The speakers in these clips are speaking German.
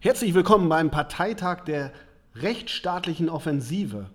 Herzlich willkommen beim Parteitag der rechtsstaatlichen Offensive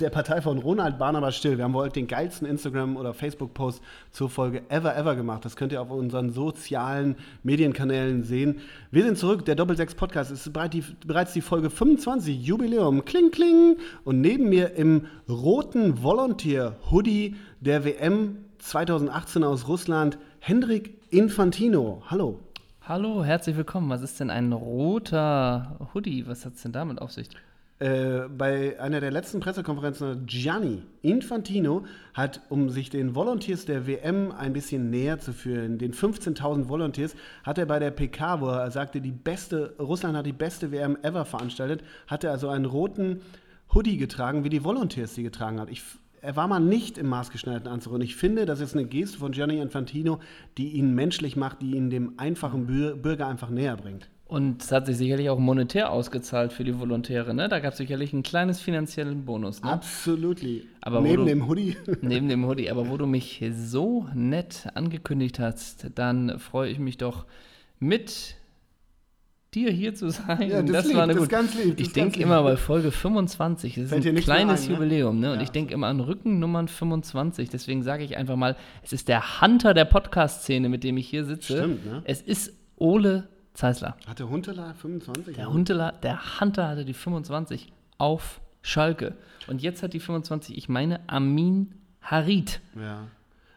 der Partei von Ronald Barnabas Still. Wir haben heute den geilsten Instagram- oder Facebook-Post zur Folge Ever Ever gemacht. Das könnt ihr auf unseren sozialen Medienkanälen sehen. Wir sind zurück, der Doppelsechs-Podcast. Es ist bereits die Folge 25, Jubiläum, kling, kling. Und neben mir im roten Volunteer-Hoodie der WM 2018 aus Russland, Hendrik Infantino. Hallo. Hallo, herzlich willkommen. Was ist denn ein roter Hoodie? Was hat es denn damit auf sich? Äh, bei einer der letzten Pressekonferenzen, Gianni Infantino hat, um sich den Volunteers der WM ein bisschen näher zu führen, den 15.000 Volunteers, hat er bei der PK, wo er sagte, die beste, Russland hat die beste WM ever veranstaltet, hat er also einen roten Hoodie getragen, wie die Volunteers sie getragen hat. Ich, er war mal nicht im maßgeschneiderten Anzug und ich finde, das ist eine Geste von Gianni Infantino, die ihn menschlich macht, die ihn dem einfachen Bürger einfach näher bringt. Und es hat sich sicherlich auch monetär ausgezahlt für die Volontäre. Ne? Da gab es sicherlich ein kleines finanziellen Bonus. Ne? Absolut. Aber neben du, dem Hoodie. neben dem Hoodie. Aber wo du mich so nett angekündigt hast, dann freue ich mich doch mit dir hier zu sein. Ja, das, das lieb, war eine das ganz lieb. Ich denke immer bei Folge 25, das ist Fällt ein kleines ein, ne? Jubiläum, ne? Und ja. ich denke immer an Rückennummern 25. Deswegen sage ich einfach mal, es ist der Hunter der Podcast-Szene, mit dem ich hier sitze. Stimmt, ne? Es ist Ole Zeisler. Hatte Huntela 25? Der Huntela, der Hunter hatte die 25 auf Schalke. Und jetzt hat die 25, ich meine, Amin Harid. Ja.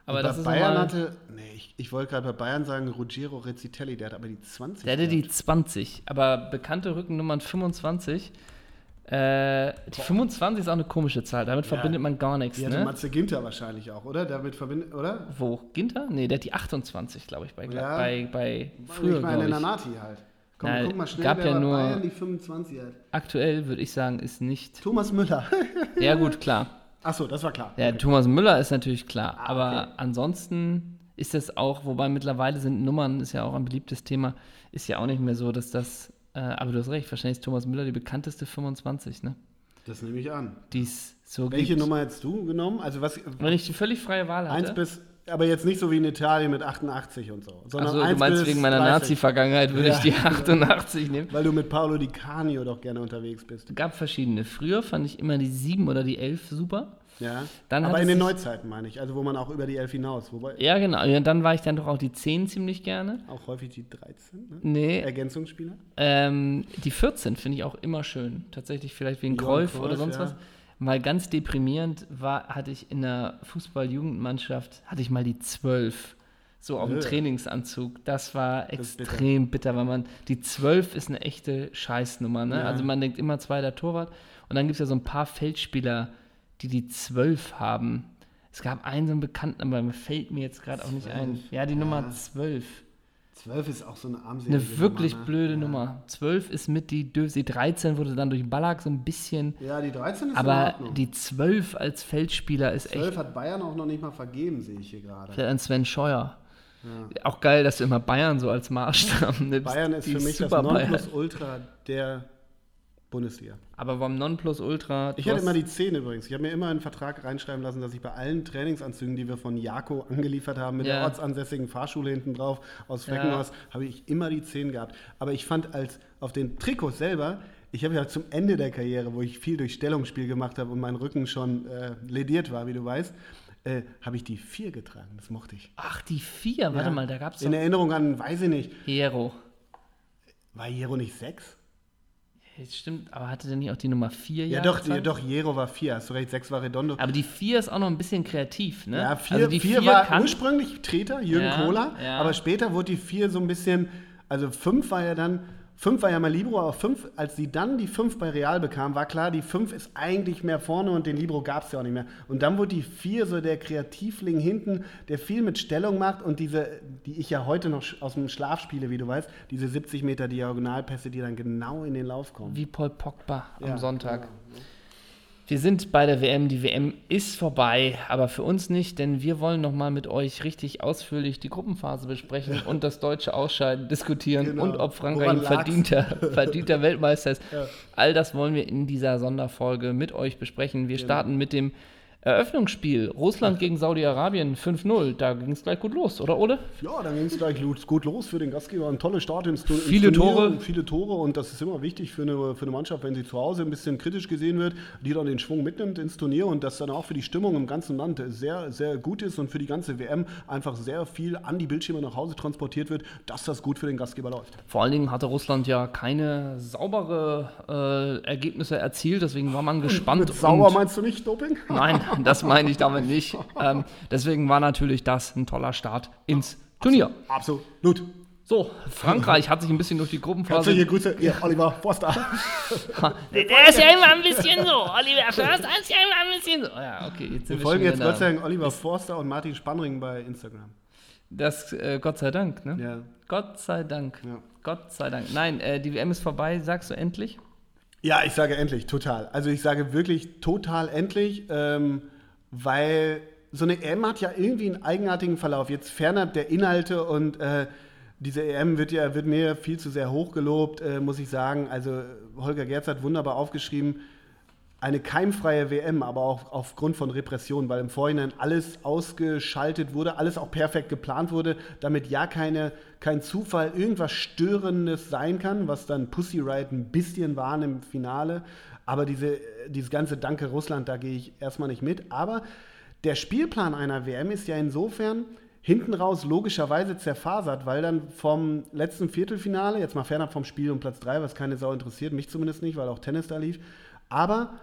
Aber bei Bayern hatte, nee, ich, ich wollte gerade bei Bayern sagen, Ruggiero Rezzitelli, der hat aber die 20. Der hatte die 20, aber bekannte Rückennummern 25 äh, die 25 ist auch eine komische Zahl, damit ja. verbindet man gar nichts. Ja, ne? Matze Ginter wahrscheinlich auch, oder? Damit verbindet, oder? Wo? Ginter? Nee, der hat die 28, glaube ich, bei, ja. bei, bei früher. Ich meine, Nanati halt. Komm, Na, guck mal schnell, gab ja nur Bayern die 25 hat. Aktuell würde ich sagen, ist nicht. Thomas Müller. ja, gut, klar. Achso, das war klar. Ja, okay. Thomas Müller ist natürlich klar. Ah, aber okay. ansonsten ist das auch, wobei mittlerweile sind Nummern, ist ja auch ein beliebtes Thema, ist ja auch nicht mehr so, dass das äh, aber du hast recht, wahrscheinlich ist Thomas Müller die bekannteste 25, ne? Das nehme ich an. Die's so Welche gibt. Nummer hättest du genommen? Also was, Wenn ich die völlig freie Wahl hatte. Eins bis, aber jetzt nicht so wie in Italien mit 88 und so. Sondern also, du meinst wegen meiner Nazi-Vergangenheit würde ja, ich die 88 genau. nehmen. Weil du mit Paolo Di Canio doch gerne unterwegs bist. Es gab verschiedene. Früher fand ich immer die 7 oder die 11 super. Ja, dann aber in den Neuzeiten meine ich, also wo man auch über die 11 hinaus. Wobei ja, genau. Ja, dann war ich dann doch auch die 10 ziemlich gerne. Auch häufig die 13, ne? Nee. Ergänzungsspieler? Ähm, die 14 finde ich auch immer schön. Tatsächlich vielleicht wegen Golf oder sonst ja. was. Mal ganz deprimierend war, hatte ich in der Fußball-Jugendmannschaft, hatte ich mal die 12 so auf dem Trainingsanzug. Das war extrem bitter. bitter, weil man, die 12 ist eine echte Scheißnummer. Ne? Ja. Also man denkt immer zweiter Torwart. Und dann gibt es ja so ein paar Feldspieler, die die 12 haben. Es gab einen so einen Bekannten, aber mir fällt mir jetzt gerade auch nicht ein. Ja, die ja. Nummer 12. 12 ist auch so eine armselige Eine wirklich Nummer, ne? blöde ja. Nummer. 12 ist mit die Döse. Die 13 wurde dann durch Ballack so ein bisschen. Ja, die 13 ist Aber die 12 als Feldspieler ist 12 echt. 12 hat Bayern auch noch nicht mal vergeben, sehe ich hier gerade. Vielleicht an Sven Scheuer. Ja. Auch geil, dass du immer Bayern so als Maßstab nimmst. Bayern ist für mich das Nonplusultra der Bundesliga. Aber beim Nonplusultra. Ich hatte immer die 10 übrigens. Ich habe mir immer einen Vertrag reinschreiben lassen, dass ich bei allen Trainingsanzügen, die wir von Jako angeliefert haben, mit ja. der ortsansässigen Fahrschule hinten drauf aus Fleckenhaus, ja. habe ich immer die 10 gehabt. Aber ich fand als auf den Trikots selber, ich habe ja zum Ende der Karriere, wo ich viel durch Stellungsspiel gemacht habe und mein Rücken schon äh, lediert war, wie du weißt, äh, habe ich die 4 getragen. Das mochte ich. Ach, die 4? Warte ja. mal, da gab es. In Erinnerung an, weiß ich nicht. Hero. War Hero nicht 6? Stimmt, aber hatte der nicht auch die Nummer 4? Ja, doch, die, doch, Jero war 4, hast du recht, 6 war Redondo. Aber die 4 ist auch noch ein bisschen kreativ, ne? Ja, 4 also vier war kann, ursprünglich Treter, Jürgen ja, Kohler, ja. aber später wurde die 4 so ein bisschen, also 5 war ja dann Fünf war ja mal Libro, aber fünf, als sie dann die fünf bei Real bekam, war klar, die fünf ist eigentlich mehr vorne und den Libro gab es ja auch nicht mehr. Und dann wurde die vier so der Kreativling hinten, der viel mit Stellung macht und diese, die ich ja heute noch aus dem Schlaf spiele, wie du weißt, diese 70 Meter Diagonalpässe, die dann genau in den Lauf kommen. Wie Paul Pogba am ja, Sonntag. Genau. Wir sind bei der WM. Die WM ist vorbei, aber für uns nicht, denn wir wollen nochmal mit euch richtig ausführlich die Gruppenphase besprechen und das deutsche Ausscheiden diskutieren genau. und ob Frankreich ein verdienter, verdienter Weltmeister ist. Ja. All das wollen wir in dieser Sonderfolge mit euch besprechen. Wir genau. starten mit dem Eröffnungsspiel, Russland gegen Saudi-Arabien 5-0, da ging es gleich gut los, oder Ole? Ja, da ging es gleich gut los für den Gastgeber. Ein toller Start ins, ins Viele Turnier, Tore. Viele Tore und das ist immer wichtig für eine, für eine Mannschaft, wenn sie zu Hause ein bisschen kritisch gesehen wird, die dann den Schwung mitnimmt ins Turnier und das dann auch für die Stimmung im ganzen Land sehr, sehr gut ist und für die ganze WM einfach sehr viel an die Bildschirme nach Hause transportiert wird, dass das gut für den Gastgeber läuft. Vor allen Dingen hatte Russland ja keine saubere äh, Ergebnisse erzielt, deswegen war man gespannt. Mit sauer meinst du nicht Doping? Nein, das meine ich damit nicht. Ähm, deswegen war natürlich das ein toller Start ins Turnier. Absolut. So, Frankreich hat sich ein bisschen durch die Gruppenphase. Herzliche Grüße, ihr Oliver Forster. Der ist ja immer ein bisschen so. Oliver Forster ist ja immer ein bisschen so. Ja, okay, jetzt wir, wir folgen jetzt Gott sei Dank Oliver Forster und Martin Spannring bei Instagram. Das, äh, Gott sei Dank, ne? Ja. Gott sei Dank. Ja. Gott sei Dank. Nein, äh, die WM ist vorbei, sagst du endlich? Ja, ich sage endlich, total. Also ich sage wirklich total endlich, ähm, weil so eine EM hat ja irgendwie einen eigenartigen Verlauf. Jetzt fernab der Inhalte und äh, diese EM wird ja wird mir viel zu sehr hochgelobt, äh, muss ich sagen. Also Holger Gerz hat wunderbar aufgeschrieben, eine keimfreie WM, aber auch aufgrund von Repression, weil im Vorhinein alles ausgeschaltet wurde, alles auch perfekt geplant wurde, damit ja keine, kein Zufall irgendwas Störendes sein kann, was dann Pussy Riot ein bisschen waren im Finale. Aber diese, dieses ganze Danke Russland, da gehe ich erstmal nicht mit. Aber der Spielplan einer WM ist ja insofern hinten raus logischerweise zerfasert, weil dann vom letzten Viertelfinale, jetzt mal fernab vom Spiel um Platz 3, was keine Sau interessiert, mich zumindest nicht, weil auch Tennis da lief, aber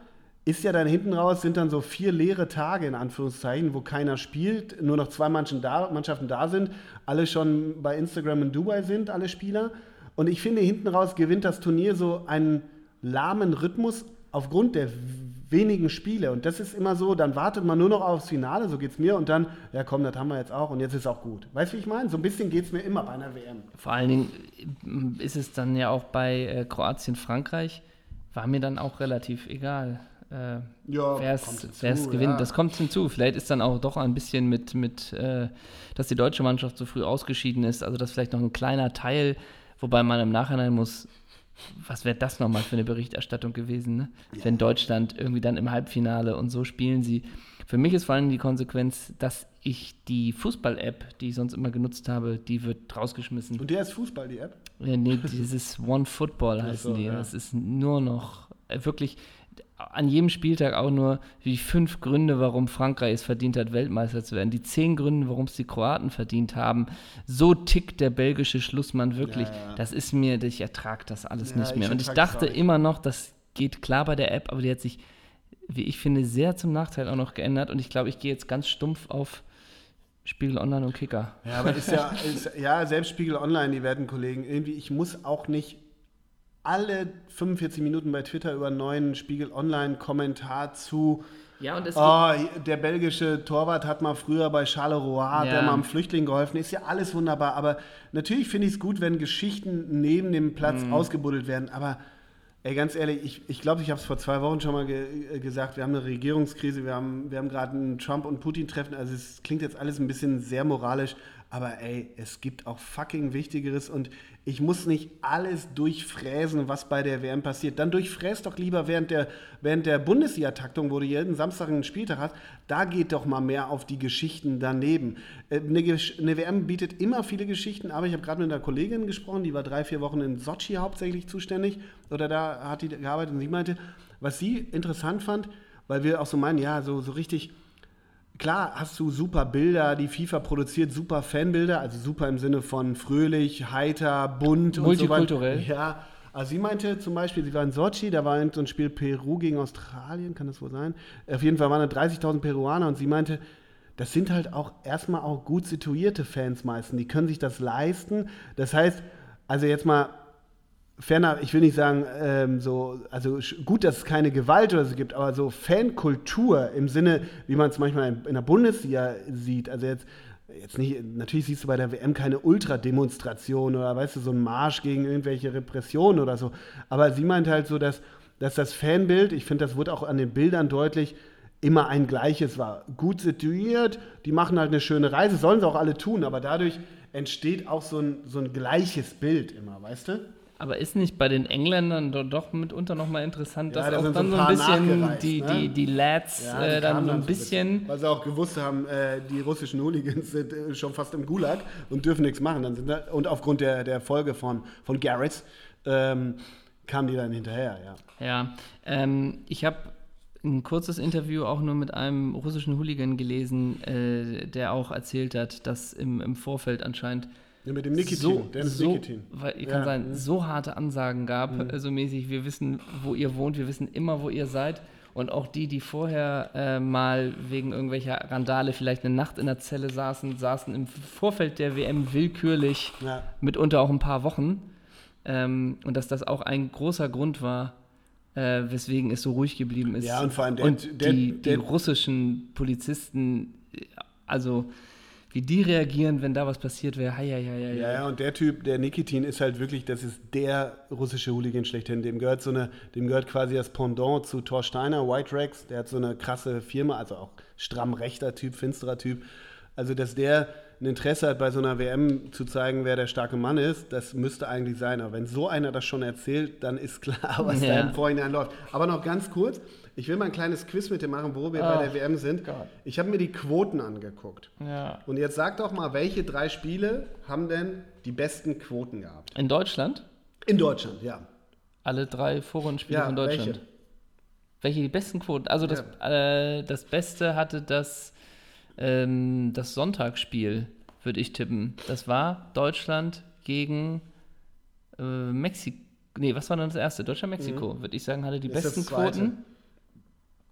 ist ja dann hinten raus, sind dann so vier leere Tage in Anführungszeichen, wo keiner spielt, nur noch zwei Mannschaften da, sind, alle schon bei Instagram in Dubai sind, alle Spieler. Und ich finde, hinten raus gewinnt das Turnier so einen lahmen Rhythmus aufgrund der wenigen Spiele. Und das ist immer so, dann wartet man nur noch aufs Finale, so geht es mir, und dann, ja komm, das haben wir jetzt auch und jetzt ist auch gut. Weißt du, wie ich meine? So ein bisschen geht es mir immer bei einer WM. Vor allen Dingen ist es dann ja auch bei äh, Kroatien, Frankreich, war mir dann auch relativ egal. Äh, ja, wer es gewinnt, ja. das kommt hinzu. Vielleicht ist dann auch doch ein bisschen mit, mit äh, dass die deutsche Mannschaft so früh ausgeschieden ist, also das vielleicht noch ein kleiner Teil, wobei man im Nachhinein muss, was wäre das nochmal für eine Berichterstattung gewesen, ne? ja. wenn Deutschland irgendwie dann im Halbfinale und so spielen sie. Für mich ist vor allem die Konsequenz, dass ich die Fußball-App, die ich sonst immer genutzt habe, die wird rausgeschmissen. Und der ist Fußball, die App? Ja, nee, dieses One Football heißen so, die. Ja. Das ist nur noch äh, wirklich an jedem Spieltag auch nur die fünf Gründe, warum Frankreich es verdient hat, Weltmeister zu werden. Die zehn Gründe, warum es die Kroaten verdient haben. So tickt der belgische Schlussmann wirklich. Ja, ja. Das ist mir, ich ertrage das alles ja, nicht mehr. Und ich dachte immer noch, das geht klar bei der App, aber die hat sich, wie ich finde, sehr zum Nachteil auch noch geändert. Und ich glaube, ich gehe jetzt ganz stumpf auf Spiegel Online und Kicker. Ja, aber ist ja, ist, ja, selbst Spiegel Online, die werten Kollegen, irgendwie, ich muss auch nicht alle 45 Minuten bei Twitter über einen neuen Spiegel Online-Kommentar zu. Ja, und es oh, der belgische Torwart hat mal früher bei Charleroi, ja. der mal einem Flüchtling geholfen. Ist ja alles wunderbar. Aber natürlich finde ich es gut, wenn Geschichten neben dem Platz mhm. ausgebuddelt werden. Aber ey, ganz ehrlich, ich glaube, ich, glaub, ich habe es vor zwei Wochen schon mal ge gesagt. Wir haben eine Regierungskrise. Wir haben, wir haben gerade ein Trump- und Putin-Treffen. Also es klingt jetzt alles ein bisschen sehr moralisch. Aber ey, es gibt auch fucking Wichtigeres und ich muss nicht alles durchfräsen, was bei der WM passiert. Dann durchfräs doch lieber während der, während der Bundesliga-Taktung, wo du jeden Samstag einen Spieltag hast. Da geht doch mal mehr auf die Geschichten daneben. Äh, eine, eine WM bietet immer viele Geschichten, aber ich habe gerade mit einer Kollegin gesprochen, die war drei, vier Wochen in Sochi hauptsächlich zuständig oder da hat die gearbeitet und sie meinte, was sie interessant fand, weil wir auch so meinen, ja, so, so richtig klar hast du super Bilder, die FIFA produziert super Fanbilder, also super im Sinne von fröhlich, heiter, bunt Multikulturell. und so weiter. Ja, also sie meinte zum Beispiel, sie war in Sochi, da war so ein Spiel Peru gegen Australien, kann das wohl sein? Auf jeden Fall waren da 30.000 Peruaner und sie meinte, das sind halt auch erstmal auch gut situierte Fans meistens, die können sich das leisten. Das heißt, also jetzt mal ferner, ich will nicht sagen, ähm, so, also gut, dass es keine Gewalt oder so gibt, aber so Fankultur im Sinne, wie man es manchmal in, in der Bundesliga sieht, also jetzt, jetzt nicht, natürlich siehst du bei der WM keine Ultrademonstration oder weißt du, so ein Marsch gegen irgendwelche Repressionen oder so, aber sie meint halt so, dass, dass das Fanbild, ich finde, das wurde auch an den Bildern deutlich, immer ein gleiches war. Gut situiert, die machen halt eine schöne Reise, sollen sie auch alle tun, aber dadurch entsteht auch so ein, so ein gleiches Bild immer, weißt du? Aber ist nicht bei den Engländern doch mitunter nochmal interessant, ja, dass da auch dann so ein bisschen die, ne? die, die Lads ja, äh, dann so ein bisschen, bisschen. Weil sie auch gewusst haben, äh, die russischen Hooligans sind äh, schon fast im Gulag und dürfen nichts machen. Dann sind da, und aufgrund der, der Folge von, von Garrett ähm, kamen die dann hinterher, ja. Ja, ähm, ich habe ein kurzes Interview auch nur mit einem russischen Hooligan gelesen, äh, der auch erzählt hat, dass im, im Vorfeld anscheinend ja, mit dem Nikitin, so, Dennis so, Nikitin. Weil, kann ja. sein, mhm. so harte Ansagen gab, mhm. so also mäßig, wir wissen, wo ihr wohnt, wir wissen immer, wo ihr seid. Und auch die, die vorher äh, mal wegen irgendwelcher Randale vielleicht eine Nacht in der Zelle saßen, saßen im Vorfeld der WM willkürlich, ja. mitunter auch ein paar Wochen. Ähm, und dass das auch ein großer Grund war, äh, weswegen es so ruhig geblieben ist. Ja, und vor allem der, und der, die, der, die russischen Polizisten, also wie die reagieren, wenn da was passiert wäre. Ja, ja, ja, und der Typ, der Nikitin, ist halt wirklich, das ist der russische Hooligan schlechthin. Dem gehört so eine, dem gehört quasi das Pendant zu Thor Steiner, White Rex. Der hat so eine krasse Firma, also auch stramm rechter Typ, finsterer Typ. Also, dass der ein Interesse hat, bei so einer WM zu zeigen, wer der starke Mann ist, das müsste eigentlich sein. Aber wenn so einer das schon erzählt, dann ist klar, was ja. da im Vorhinein läuft. Aber noch ganz kurz, ich will mal ein kleines Quiz mit dir machen, wo wir oh, bei der WM sind. Gott. Ich habe mir die Quoten angeguckt. Ja. Und jetzt sag doch mal, welche drei Spiele haben denn die besten Quoten gehabt? In Deutschland? In Deutschland, ja. Alle drei Vorrundenspiele ja, von Deutschland. Welche? welche die besten Quoten? Also das, ja. äh, das Beste hatte das, ähm, das Sonntagsspiel, würde ich tippen. Das war Deutschland gegen äh, Mexiko. Nee, was war dann das erste? Deutschland-Mexiko, mhm. würde ich sagen, hatte die ist besten Quoten.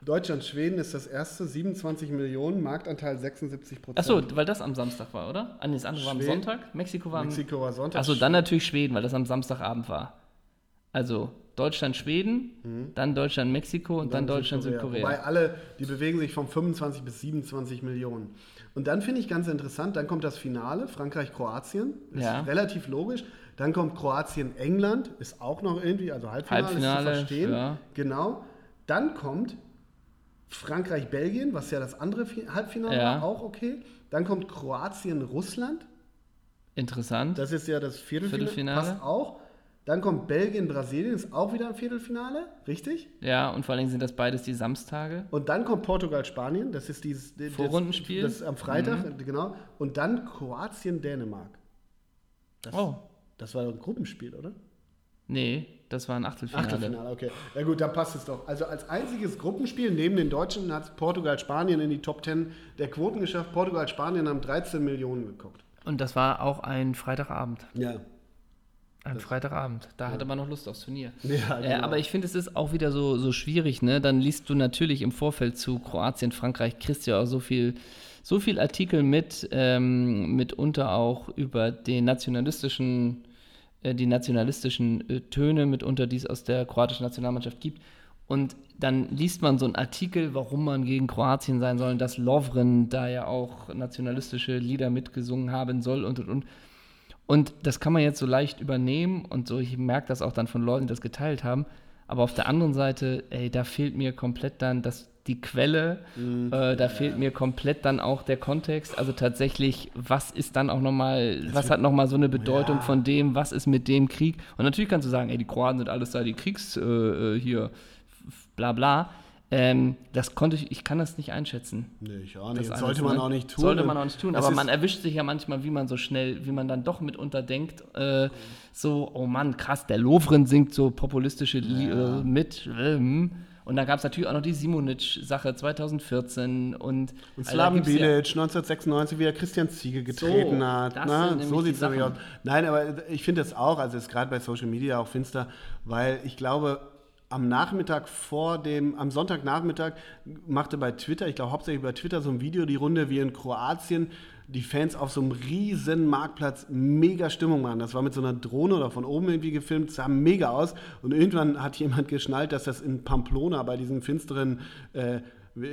Deutschland, Schweden ist das erste, 27 Millionen, Marktanteil 76 Prozent. Achso, weil das am Samstag war, oder? Ah, nee, das andere Schweden, war am Sonntag, Mexiko war am Mexiko war Sonntag. Achso, dann natürlich Schweden, weil das am Samstagabend war. Also Deutschland, Schweden, mhm. dann Deutschland, Mexiko und, und dann, dann, Deutschland, Südkorea. Wobei alle, die bewegen sich von 25 bis 27 Millionen. Und dann finde ich ganz interessant, dann kommt das Finale, Frankreich-Kroatien, ist ja. relativ logisch. Dann kommt Kroatien-England, ist auch noch irgendwie, also Halbfinale, Halbfinale ist zu verstehen. Ja. Genau. Dann kommt Frankreich-Belgien, was ja das andere Halbfinale ja. war, auch okay. Dann kommt Kroatien-Russland. Interessant. Das ist ja das Viertelfinale. Viertelfinale. Passt auch. Dann kommt Belgien-Brasilien, ist auch wieder ein Viertelfinale, richtig? Ja, und vor allem sind das beides die Samstage. Und dann kommt Portugal-Spanien, das ist dieses das, Vorrundenspiel. Das, das am Freitag, mhm. genau. Und dann Kroatien-Dänemark. oh. Das war ein Gruppenspiel, oder? Nee, das war ein Achtelfinale. Achtelfinale, okay. Ja gut, dann passt es doch. Also als einziges Gruppenspiel neben den Deutschen hat Portugal Spanien in die Top 10 der Quoten geschafft. Portugal Spanien haben 13 Millionen geguckt. Und das war auch ein Freitagabend. Ja. Ein das Freitagabend. Da ja. hatte man noch Lust aufs Turnier. Ja, genau. äh, aber ich finde, es ist auch wieder so, so schwierig. Ne? Dann liest du natürlich im Vorfeld zu Kroatien, Frankreich, kriegst ja auch so viel, so viel Artikel mit, ähm, mitunter auch über den nationalistischen äh, die nationalistischen äh, Töne mitunter, die es aus der kroatischen Nationalmannschaft gibt. Und dann liest man so einen Artikel, warum man gegen Kroatien sein soll, dass Lovren da ja auch nationalistische Lieder mitgesungen haben soll und und und. Und das kann man jetzt so leicht übernehmen und so, ich merke das auch dann von Leuten, die das geteilt haben. Aber auf der anderen Seite, ey, da fehlt mir komplett dann das die Quelle. Mhm. Äh, da fehlt mir komplett dann auch der Kontext. Also tatsächlich, was ist dann auch nochmal, was hat nochmal so eine Bedeutung ja. von dem, was ist mit dem Krieg? Und natürlich kannst du sagen, ey, die Kroaten sind alles da, die Kriegs äh, äh hier, bla bla. Ähm, das konnte ich, ich kann das nicht einschätzen. Nee, ich auch nicht. Das sollte man auch nicht tun. Sollte man auch nicht tun. Aber man erwischt sich ja manchmal, wie man so schnell, wie man dann doch mitunter denkt, äh, so, oh Mann, krass, der Lovren singt so populistische ja. äh, mit. Äh, hm. Und da gab es natürlich auch noch die Simonic-Sache 2014 und. Und Slaven Bilic ja 1996, wie er Christian Ziege getreten so, hat. Ne? So sieht es nämlich aus. Nein, aber ich finde das auch, also ist gerade bei Social Media auch finster, weil ich glaube, am Nachmittag vor dem, am Sonntagnachmittag machte bei Twitter, ich glaube hauptsächlich bei Twitter, so ein Video die Runde, wie in Kroatien die Fans auf so einem riesen Marktplatz mega Stimmung machen. Das war mit so einer Drohne oder von oben irgendwie gefilmt, sah mega aus. Und irgendwann hat jemand geschnallt, dass das in Pamplona bei diesen finsteren äh,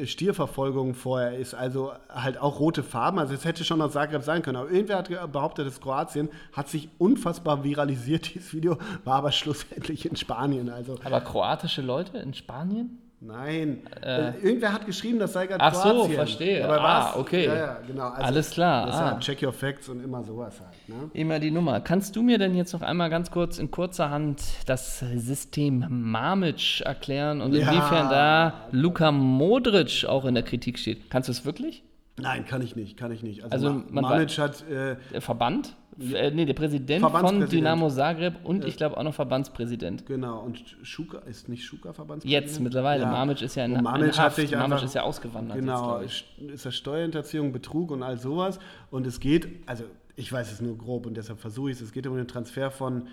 Stierverfolgung vorher ist, also halt auch rote Farben. Also es hätte schon aus Zagreb sein können. Aber irgendwer hat behauptet, dass Kroatien hat sich unfassbar viralisiert, dieses Video, war aber schlussendlich in Spanien. Also aber kroatische Leute in Spanien? Nein. Äh, Irgendwer hat geschrieben, das sei gerade Ach Kroatien. so, verstehe. Aber ah, okay. Ja, ja, genau. Also, Alles klar. Ah. check your facts und immer sowas halt. Ne? Immer die Nummer. Kannst du mir denn jetzt noch einmal ganz kurz in kurzer Hand das System Mamic erklären und ja. inwiefern da Luka Modric auch in der Kritik steht? Kannst du es wirklich? Nein, kann ich nicht, kann ich nicht. Also, also Mamic hat... Äh, Verband? Äh, nee, der Präsident von Dynamo Zagreb und ich glaube auch noch Verbandspräsident. Genau, und Schuka ist nicht Schuka Verbandspräsident? Jetzt mittlerweile. Ja. Mamic ist ja in, Mamic in Haft. Mamic einfach, ist ja ausgewandert. Genau, jetzt, ist das Steuerhinterziehung, Betrug und all sowas. Und es geht, also ich weiß es nur grob und deshalb versuche ich es, es geht um den Transfer von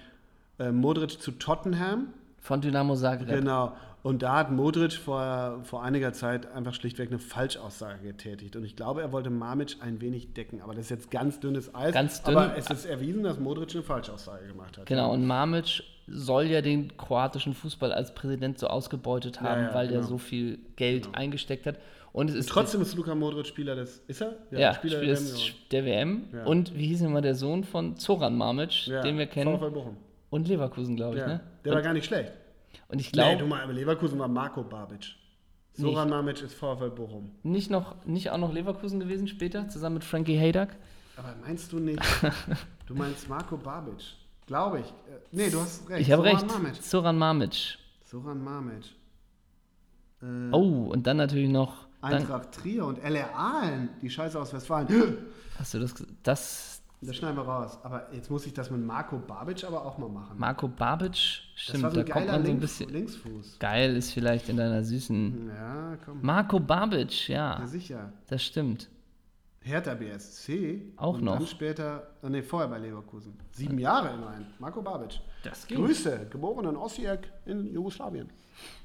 äh, Modric zu Tottenham. Von Dynamo Zagreb. Genau. Und da hat Modric vor, vor einiger Zeit einfach schlichtweg eine Falschaussage getätigt. Und ich glaube, er wollte Mamic ein wenig decken. Aber das ist jetzt ganz dünnes Eis. Ganz dünn. Aber es ist erwiesen, dass Modric eine Falschaussage gemacht hat. Genau, und Mamic soll ja den kroatischen Fußball als Präsident so ausgebeutet haben, ja, ja, weil genau. der so viel Geld genau. eingesteckt hat. Und, es ist trotzdem ist Luka Modric Spieler des. Ist er? Ja, ja Spieler, Spieler der WM. Der WM. Und wie hieß immer der Sohn von Zoran Mamic, den wir kennen? VfL Bochum. Und Leverkusen, glaube ich. Ne? Der und war gar nicht schlecht. Und ich glaube. Nee, du mal, Leverkusen war Marco Babic. Soran Mamic ist VfL Bochum. Nicht, noch, nicht auch noch Leverkusen gewesen später, zusammen mit Frankie Haydock? Aber meinst du nicht? du meinst Marco Babic. Glaube ich. Äh, nee, du hast recht. Ich habe recht. Mamic. Soran Mamic. Soran Mamic. Äh, oh, und dann natürlich noch. Eintracht Trier und LR Aalen, die Scheiße aus Westfalen. Hast du das? Das, das schneiden wir raus. Aber jetzt muss ich das mit Marco Babic aber auch mal machen. Marco Babic, stimmt, so da kommt man so ein bisschen. Linksfuß. Geil ist vielleicht in deiner süßen. Ja, komm. Marco Babic, ja. Ja, sicher. Das stimmt. Hertha BSC. Auch und noch. Dann später, äh, nee, vorher bei Leverkusen. Sieben Jahre immerhin. Marco Babic. Das ging. Grüße, geboren in Osijek in Jugoslawien.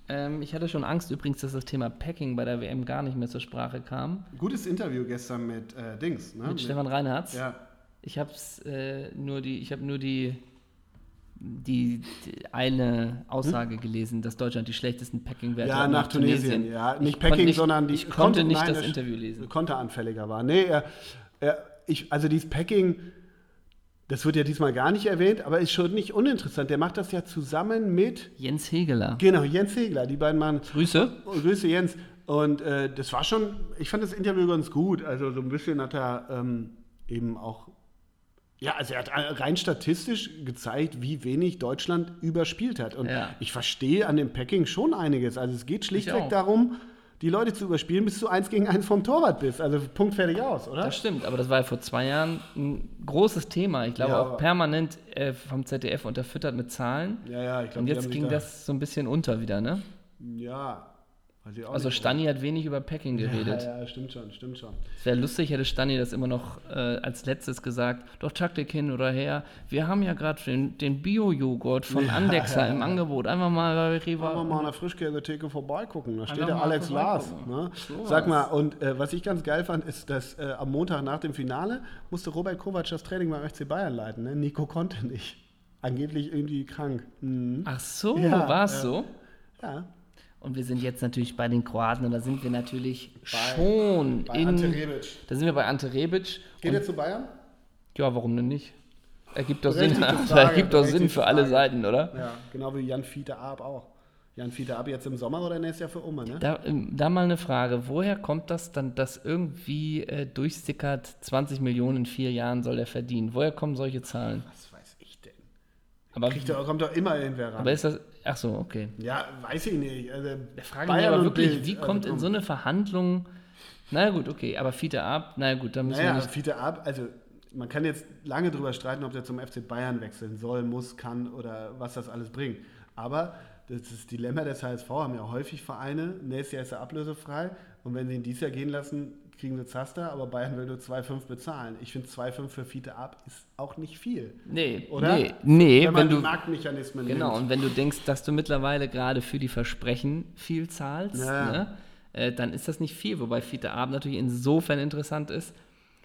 Ähm, ich hatte schon Angst übrigens, dass das Thema Packing bei der WM gar nicht mehr zur Sprache kam. Gutes Interview gestern mit äh, Dings, ne? Mit, mit Stefan Reinhardt. Ja. Ich habe äh, nur die, ich habe nur die, die, die, eine Aussage hm? gelesen, dass Deutschland die schlechtesten Packing-Werte ja, hat. Ja, nach Tunesien. Tunesien. Ja, nicht Packing, nicht, sondern die. Ich konnte, konnte nicht nein, das Interview lesen. Konteranfälliger war. Nee, er, er, ich, also dieses Packing. Das wird ja diesmal gar nicht erwähnt, aber ist schon nicht uninteressant. Der macht das ja zusammen mit Jens Hegeler. Genau, Jens Hegeler. Die beiden waren. Grüße. Grüße, Jens. Und äh, das war schon, ich fand das Interview ganz gut. Also so ein bisschen hat er ähm, eben auch ja, also er hat rein statistisch gezeigt, wie wenig Deutschland überspielt hat. Und ja. ich verstehe an dem Packing schon einiges. Also es geht schlichtweg darum, die Leute zu überspielen, bis du eins gegen eins vom Torwart bist. Also Punkt fertig aus, oder? Das stimmt, aber das war ja vor zwei Jahren ein großes Thema. Ich glaube ja, auch permanent äh, vom ZDF unterfüttert mit Zahlen. Ja, ja, ich glaube. Und jetzt ging da das so ein bisschen unter wieder, ne? Ja, also Stani hat wenig über Packing geredet. Ja, ja, stimmt schon, stimmt schon. Es wäre lustig, hätte Stani das immer noch äh, als letztes gesagt. Doch Taktik hin oder her. Wir haben ja gerade den, den Bio-Joghurt von ja, Andexer ja, im Angebot. Einfach mal bei Riva. Einfach mal an der Frischkäsetheke vorbeigucken. Da steht der Alex Lars. Ne? Sag mal, und äh, was ich ganz geil fand, ist, dass äh, am Montag nach dem Finale musste Robert Kovac das Training beim FC Bayern leiten. Ne? Nico konnte nicht. Angeblich irgendwie krank. Mhm. Ach so, war es so? Ja. Und wir sind jetzt natürlich bei den Kroaten und da sind wir natürlich bei, schon bei in. Ante Rebic. Da sind wir bei Ante Rebic. Geht er zu Bayern? Ja, warum denn nicht? Ergibt doch Sinn, ergibt doch Sinn für alle Seiten, oder? Ja, genau wie Jan Fiete Ab auch. Jan Fiete Ab jetzt im Sommer oder nächstes Jahr für Oma, ne? Da, ähm, da, mal eine Frage. Woher kommt das dann, dass irgendwie äh, durchsickert, 20 Millionen in vier Jahren soll er verdienen? Woher kommen solche Zahlen? Was weiß ich denn? Aber, Kriegt doch, kommt doch immer irgendwer ran. Aber ist das, Ach so, okay. Ja, weiß ich nicht. Also, da frage mich aber wirklich, Bild, wie also kommt also, in so eine Verhandlung. Na gut, okay, aber Fiete ab, na gut, dann müssen naja, wir. Nicht Fiete ab, also man kann jetzt lange darüber streiten, ob der zum FC Bayern wechseln soll, muss, kann oder was das alles bringt. Aber das ist das Dilemma des HSV, haben ja häufig Vereine. Nächstes Jahr ist er ablösefrei und wenn sie ihn dieses Jahr gehen lassen, kriegen sie Zaster, aber Bayern will nur 2,5 bezahlen. Ich finde 2,5 für Fiete ab ist auch nicht viel. Nee, oder? Nee, nee wenn man wenn du, Marktmechanismen Genau, nimmt. und wenn du denkst, dass du mittlerweile gerade für die Versprechen viel zahlst, ja. ne, äh, dann ist das nicht viel. Wobei Fiete Ab natürlich insofern interessant ist,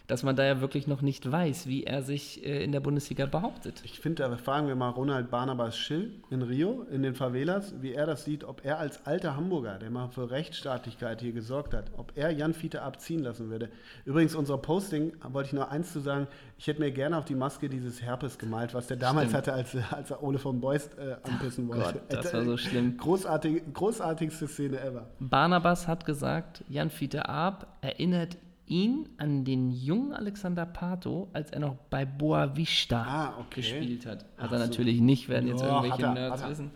dass man da ja wirklich noch nicht weiß, wie er sich äh, in der Bundesliga behauptet. Ich finde, da fragen wir mal Ronald Barnabas Schill in Rio, in den Favelas, wie er das sieht, ob er als alter Hamburger, der mal für Rechtsstaatlichkeit hier gesorgt hat, ob er Jan Fiete abziehen lassen würde. Übrigens, unser Posting, wollte ich nur eins zu sagen, ich hätte mir gerne auf die Maske dieses Herpes gemalt, was der damals Stimmt. hatte, als, als er Ole von Beust äh, anpissen wollte. Gott, das war so schlimm. Großartig, großartigste Szene ever. Barnabas hat gesagt, Jan Fiete Ab erinnert ihn an den jungen Alexander Pato, als er noch bei Boavista ah, okay. gespielt hat. Hat Ach er so. natürlich nicht, werden jetzt oh, irgendwelche Nerds wissen.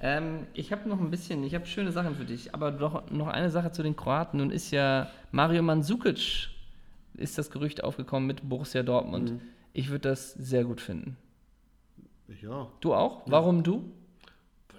Ähm, ich habe noch ein bisschen, ich habe schöne Sachen für dich, aber doch noch eine Sache zu den Kroaten. Nun ist ja Mario Mandzukic, ist das Gerücht aufgekommen mit Borussia Dortmund. Mhm. Ich würde das sehr gut finden. Ja. Du auch? Warum du?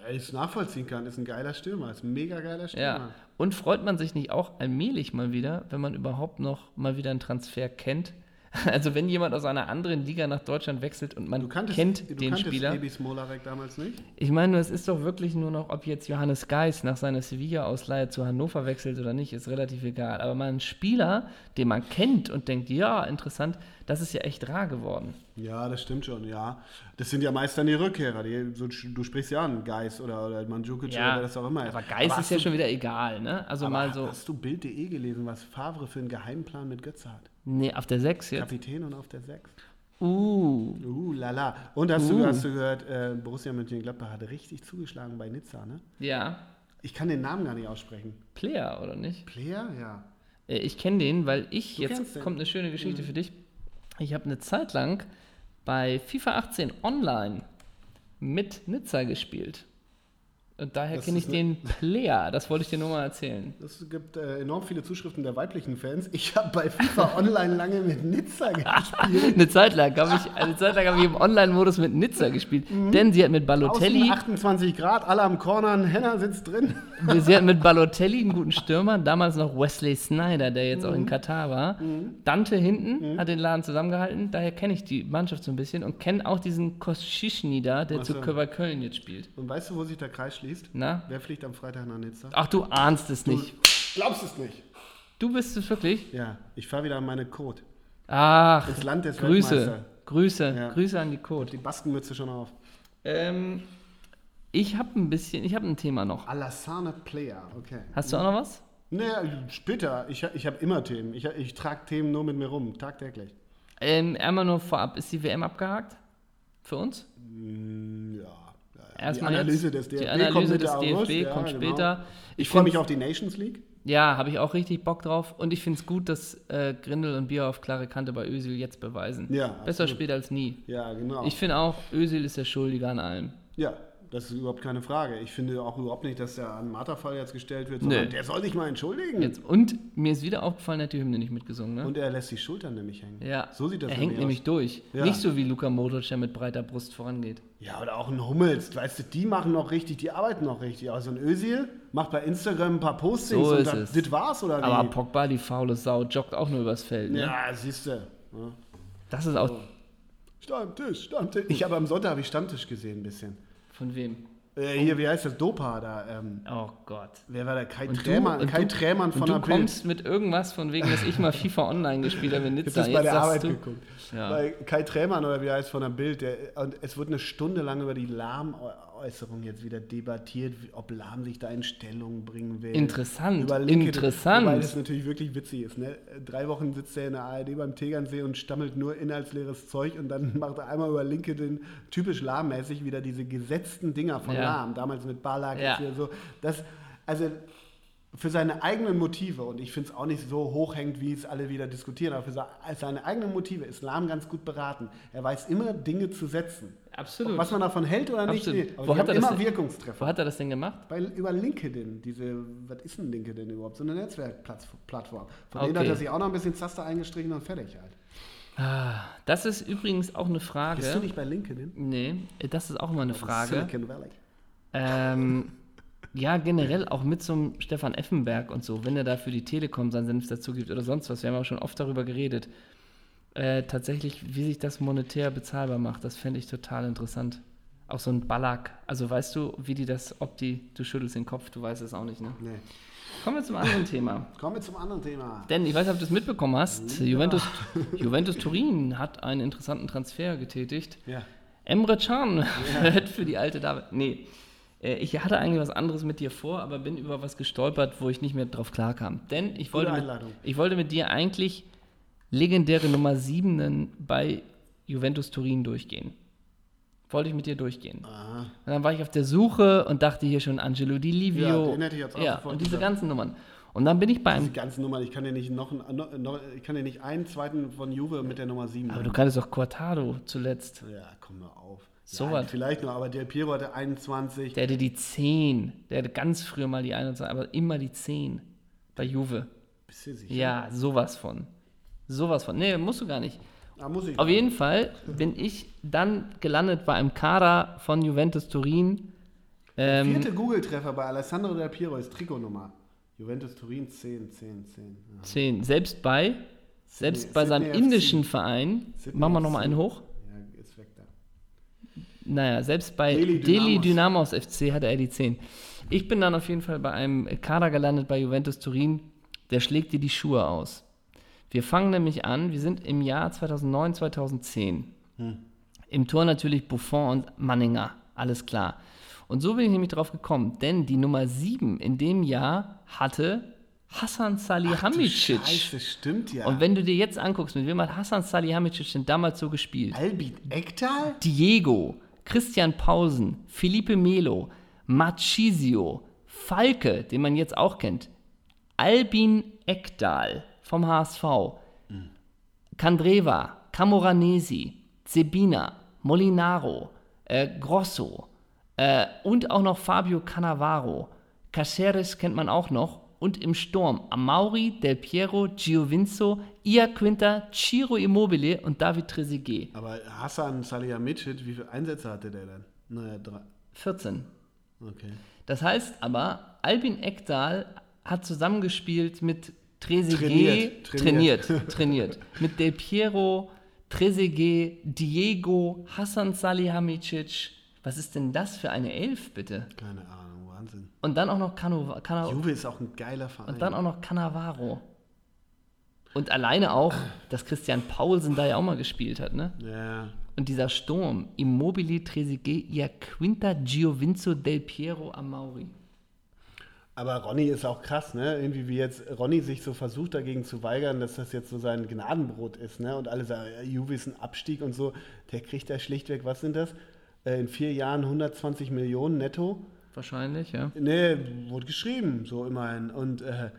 Weil ich es nachvollziehen kann. Ist ein geiler Stürmer, ist ein mega geiler Stürmer. Ja. Und freut man sich nicht auch allmählich mal wieder, wenn man überhaupt noch mal wieder einen Transfer kennt? Also wenn jemand aus einer anderen Liga nach Deutschland wechselt und man kanntest, kennt den Spieler. Ebi Smolarek damals nicht? Ich meine, es ist doch wirklich nur noch, ob jetzt Johannes Geis nach seiner Sevilla-Ausleihe zu Hannover wechselt oder nicht, ist relativ egal. Aber mal ein Spieler, den man kennt und denkt, ja, interessant, das ist ja echt rar geworden. Ja, das stimmt schon, ja. Das sind ja meist dann die Rückkehrer. Die, so, du sprichst ja an, Geis oder, oder Mandzukic ja, oder das auch immer. Aber Geis ist ja schon wieder egal, ne? Also mal so. Hast du Bild.de gelesen, was Favre für einen Geheimplan mit Götze hat? Nee, auf der 6 jetzt. Kapitän und auf der 6. Uh. Uh, lala. Und hast, uh. du, hast du gehört, äh, Borussia Mönchengladbach hat richtig zugeschlagen bei Nizza, ne? Ja. Ich kann den Namen gar nicht aussprechen. Player, oder nicht? Player, ja. Äh, ich kenne den, weil ich, du jetzt kommt eine schöne Geschichte mhm. für dich. Ich habe eine Zeit lang bei FIFA 18 Online mit Nizza gespielt. Und daher kenne ich den Player. Das wollte ich dir nur mal erzählen. Es gibt äh, enorm viele Zuschriften der weiblichen Fans. Ich habe bei FIFA Online lange mit Nizza gespielt. eine Zeit lang habe ich, eine Zeit lang habe ich im Online-Modus mit Nizza gespielt. Mhm. Denn sie hat mit Balotelli. Außen 28 Grad, alle am Corner, Henna sitzt drin. sie hat mit Balotelli einen guten Stürmer, damals noch Wesley Snyder, der jetzt mhm. auch in mhm. Katar war. Mhm. Dante hinten mhm. hat den Laden zusammengehalten. Daher kenne ich die Mannschaft so ein bisschen und kenne auch diesen Koscischny da, der also. zu Köln jetzt spielt. Und weißt du, wo sich der Kreis schließt? Schließt. Na? Wer fliegt am Freitag nach Nizza? Ach, du ahnst es nicht. Du glaubst es nicht. Du bist es wirklich? Ja, ich fahre wieder an meine Code. Ach, ins Land des Grüße. Grüße, ja. Grüße an die Code. Die Baskenmütze schon auf. Ähm, ich habe ein bisschen, ich habe ein Thema noch. Alassane Player, okay. Hast du auch noch was? Nee, später. Ich, ich habe immer Themen. Ich, ich trage Themen nur mit mir rum, tagtäglich. Ähm, einmal nur vorab, ist die WM abgehakt? Für uns? Mm, ja erstmal die Analyse des DFB die Analyse kommt, des DFB ja, kommt genau. später. Ich, ich freue mich auf die Nations League. Ja, habe ich auch richtig Bock drauf. Und ich finde es gut, dass äh, Grindel und Bier auf klare Kante bei Özil jetzt beweisen. Ja, Besser absolut. spät als nie. Ja, genau. Ich finde auch, Özil ist der Schuldige an allem. Ja, das ist überhaupt keine Frage. Ich finde auch überhaupt nicht, dass der an Marta-Fall jetzt gestellt wird, sondern nee. der soll sich mal entschuldigen. Jetzt, und mir ist wieder aufgefallen, er hat die Hymne nicht mitgesungen. Ne? Und er lässt die Schultern nämlich hängen. Ja. So sieht das Er hängt nämlich aus. durch. Ja. Nicht so wie Luka Modric, der mit breiter Brust vorangeht. Ja, oder auch ein Hummels. Weißt du, die machen noch richtig, die arbeiten noch richtig. Also ein Özil macht bei Instagram ein paar Postings so und das, das war's, oder wie? Aber Pogba, die faule Sau, joggt auch nur übers Feld. Ne? Ja, siehst du. Ja. Das ist auch... Stammtisch, Stammtisch. Ich habe am Sonntag habe ich Stammtisch gesehen ein bisschen. Von wem? Äh, hier, wie heißt das? Dopa da. Ähm, oh Gott. Wer war der? Kai und Trämann, du, Kai du, Trämann von und der Du kommst mit irgendwas von wegen, dass ich mal FIFA Online gespielt habe in Nizza. Ich habe das bei der Arbeit du, geguckt. Ja. Bei Kai Trämann oder wie heißt von der Bild. Der, und es wurde eine Stunde lang über die Lahm Äußerung jetzt wieder debattiert, ob Lahm sich da in Stellung bringen will. Interessant, Über interessant. Weil das natürlich wirklich witzig ist. Ne? Drei Wochen sitzt er in der ARD beim Tegernsee und stammelt nur inhaltsleeres Zeug und dann macht er einmal über LinkedIn typisch Lahm-mäßig wieder diese gesetzten Dinger von ja. Lahm, damals mit Balak. Ja. So. Das, also für seine eigenen Motive, und ich finde es auch nicht so hochhängend, wie es alle wieder diskutieren, aber für seine eigenen Motive ist Lahm ganz gut beraten. Er weiß immer, Dinge zu setzen. Absolut. was man davon hält oder nicht, nee. Wo hat er immer denn, Wirkungstreffer. Wo hat er das denn gemacht? Bei, über LinkedIn. Diese, was ist ein LinkedIn überhaupt? So eine Netzwerkplattform. Von okay. denen hat er sich auch noch ein bisschen Zaster eingestrichen und fertig halt. Ah, das ist übrigens auch eine Frage. Bist du nicht bei LinkedIn? Nee, das ist auch immer eine Frage. Silicon Valley. Ähm, ja, generell auch mit einem Stefan Effenberg und so, wenn er da für die Telekom seinen Senf dazu gibt oder sonst was. Wir haben auch schon oft darüber geredet. Äh, tatsächlich, wie sich das monetär bezahlbar macht, das fände ich total interessant. Auch so ein Ballack. Also weißt du, wie die das, ob die, du schüttelst den Kopf, du weißt es auch nicht, ne? Nee. Kommen wir zum anderen Thema. Kommen wir zum anderen Thema. Denn ich weiß nicht, ob du es mitbekommen hast. Juventus, Juventus Turin hat einen interessanten Transfer getätigt. Ja. Emre Can wird für die alte Dame. Nee, ich hatte eigentlich was anderes mit dir vor, aber bin über was gestolpert, wo ich nicht mehr drauf klarkam. Denn ich wollte, mit, ich wollte mit dir eigentlich legendäre Nummer 7 bei Juventus Turin durchgehen. Wollte ich mit dir durchgehen. Aha. Und dann war ich auf der Suche und dachte hier schon Angelo Di Livio. Ja, den hätte ich jetzt auch Ja, und diese ganzen Nummern. Und dann bin ich bei Die einem. ganzen Nummern, ich kann ja nicht noch, einen- noch, ich kann ja nicht einen zweiten von Juve mit der Nummer 7. Aber du kanntest doch Cortado zuletzt. ja, komm mal auf. So ja, was. Vielleicht noch, aber Del Piero hatte 21. Der hatte die 10. Der hatte ganz früher mal die 21, aber immer die 10 bei Juve. Bist du sicher? Ja, sowas von. Sowas von. Nee, musst du gar nicht. Ah, muss ich. Auf jeden Fall bin ich dann gelandet bei einem Kader von Juventus Turin. Ähm, Vierte Google-Treffer bei Alessandro Del Piero ist Trikotnummer. Juventus Turin 10, 10, 10. Ja. 10. Selbst bei, selbst Sydney- bei seinem Sydney FC. indischen Verein, Sydney machen wir FC. nochmal einen hoch. ja, ist weg da. Naja, selbst bei Delhi Delhi Dynamos. FC hatte er die 10. Ich bin dann auf jeden Fall bei einem Kader gelandet bei Juventus Turin, der schlägt dir die Schuhe aus. Wir fangen nämlich an, wir sind im Jahr 2009, 2010. Im Tor natürlich Buffon und Manninger, alles klar. Und so bin ich nämlich drauf gekommen, denn die Nummer 7 in dem Jahr hatte Hassan Salihamidzic. Scheiße, stimmt ja. Und wenn du dir jetzt anguckst, mit wem hat Hassan Salihamidzic denn damals so gespielt? Albin Ektal? Diego, Christian Pausen, Felipe Melo, Marchisio, Falke, den man jetzt auch kennt, Albin Ekdal vom HSV, Candreva, Camoranesi, Zebina, Molinaro, äh, Grosso äh, und auch noch Fabio Cannavaro. Caceres kennt man auch noch. Und im Sturm Amauri, Del Piero, Giovinco, Ia Quinta, Ciro Immobile und David Trezeguet. Aber Hassan Salihamidzic, wie viele Einsätze hatte der denn? Naja, drei. 14. Okay. Das heißt aber, Albin Ekdal hat zusammengespielt mit Trezeguet, Trainiert, trainiert, trainiert. trainiert, mit Del Piero, Trezeguet, Diego, Hassan Salihamidzic. Was ist denn das für eine Elf, bitte? Keine Ahnung. Und dann auch noch Cano, Juve ist auch ein geiler Verein. und dann auch noch Cannavaro. Und alleine auch, dass Christian Paulsen da ja auch mal gespielt hat, ne? ja. Und dieser Sturm, Immobile, Trezeguet, Iaquinta, Giovinco, Del Piero, Amauri. Aber Ronny ist auch krass, ne? Irgendwie wie jetzt Ronny sich so versucht dagegen zu weigern, dass das jetzt so sein Gnadenbrot ist, ne? Und alle sagen, ja, Juve ist ein Abstieg und so. Der kriegt da schlichtweg, was sind das? Äh, in vier Jahren 120 Millionen netto. Wahrscheinlich, ja. Ne, wurde geschrieben, so immerhin. Und äh,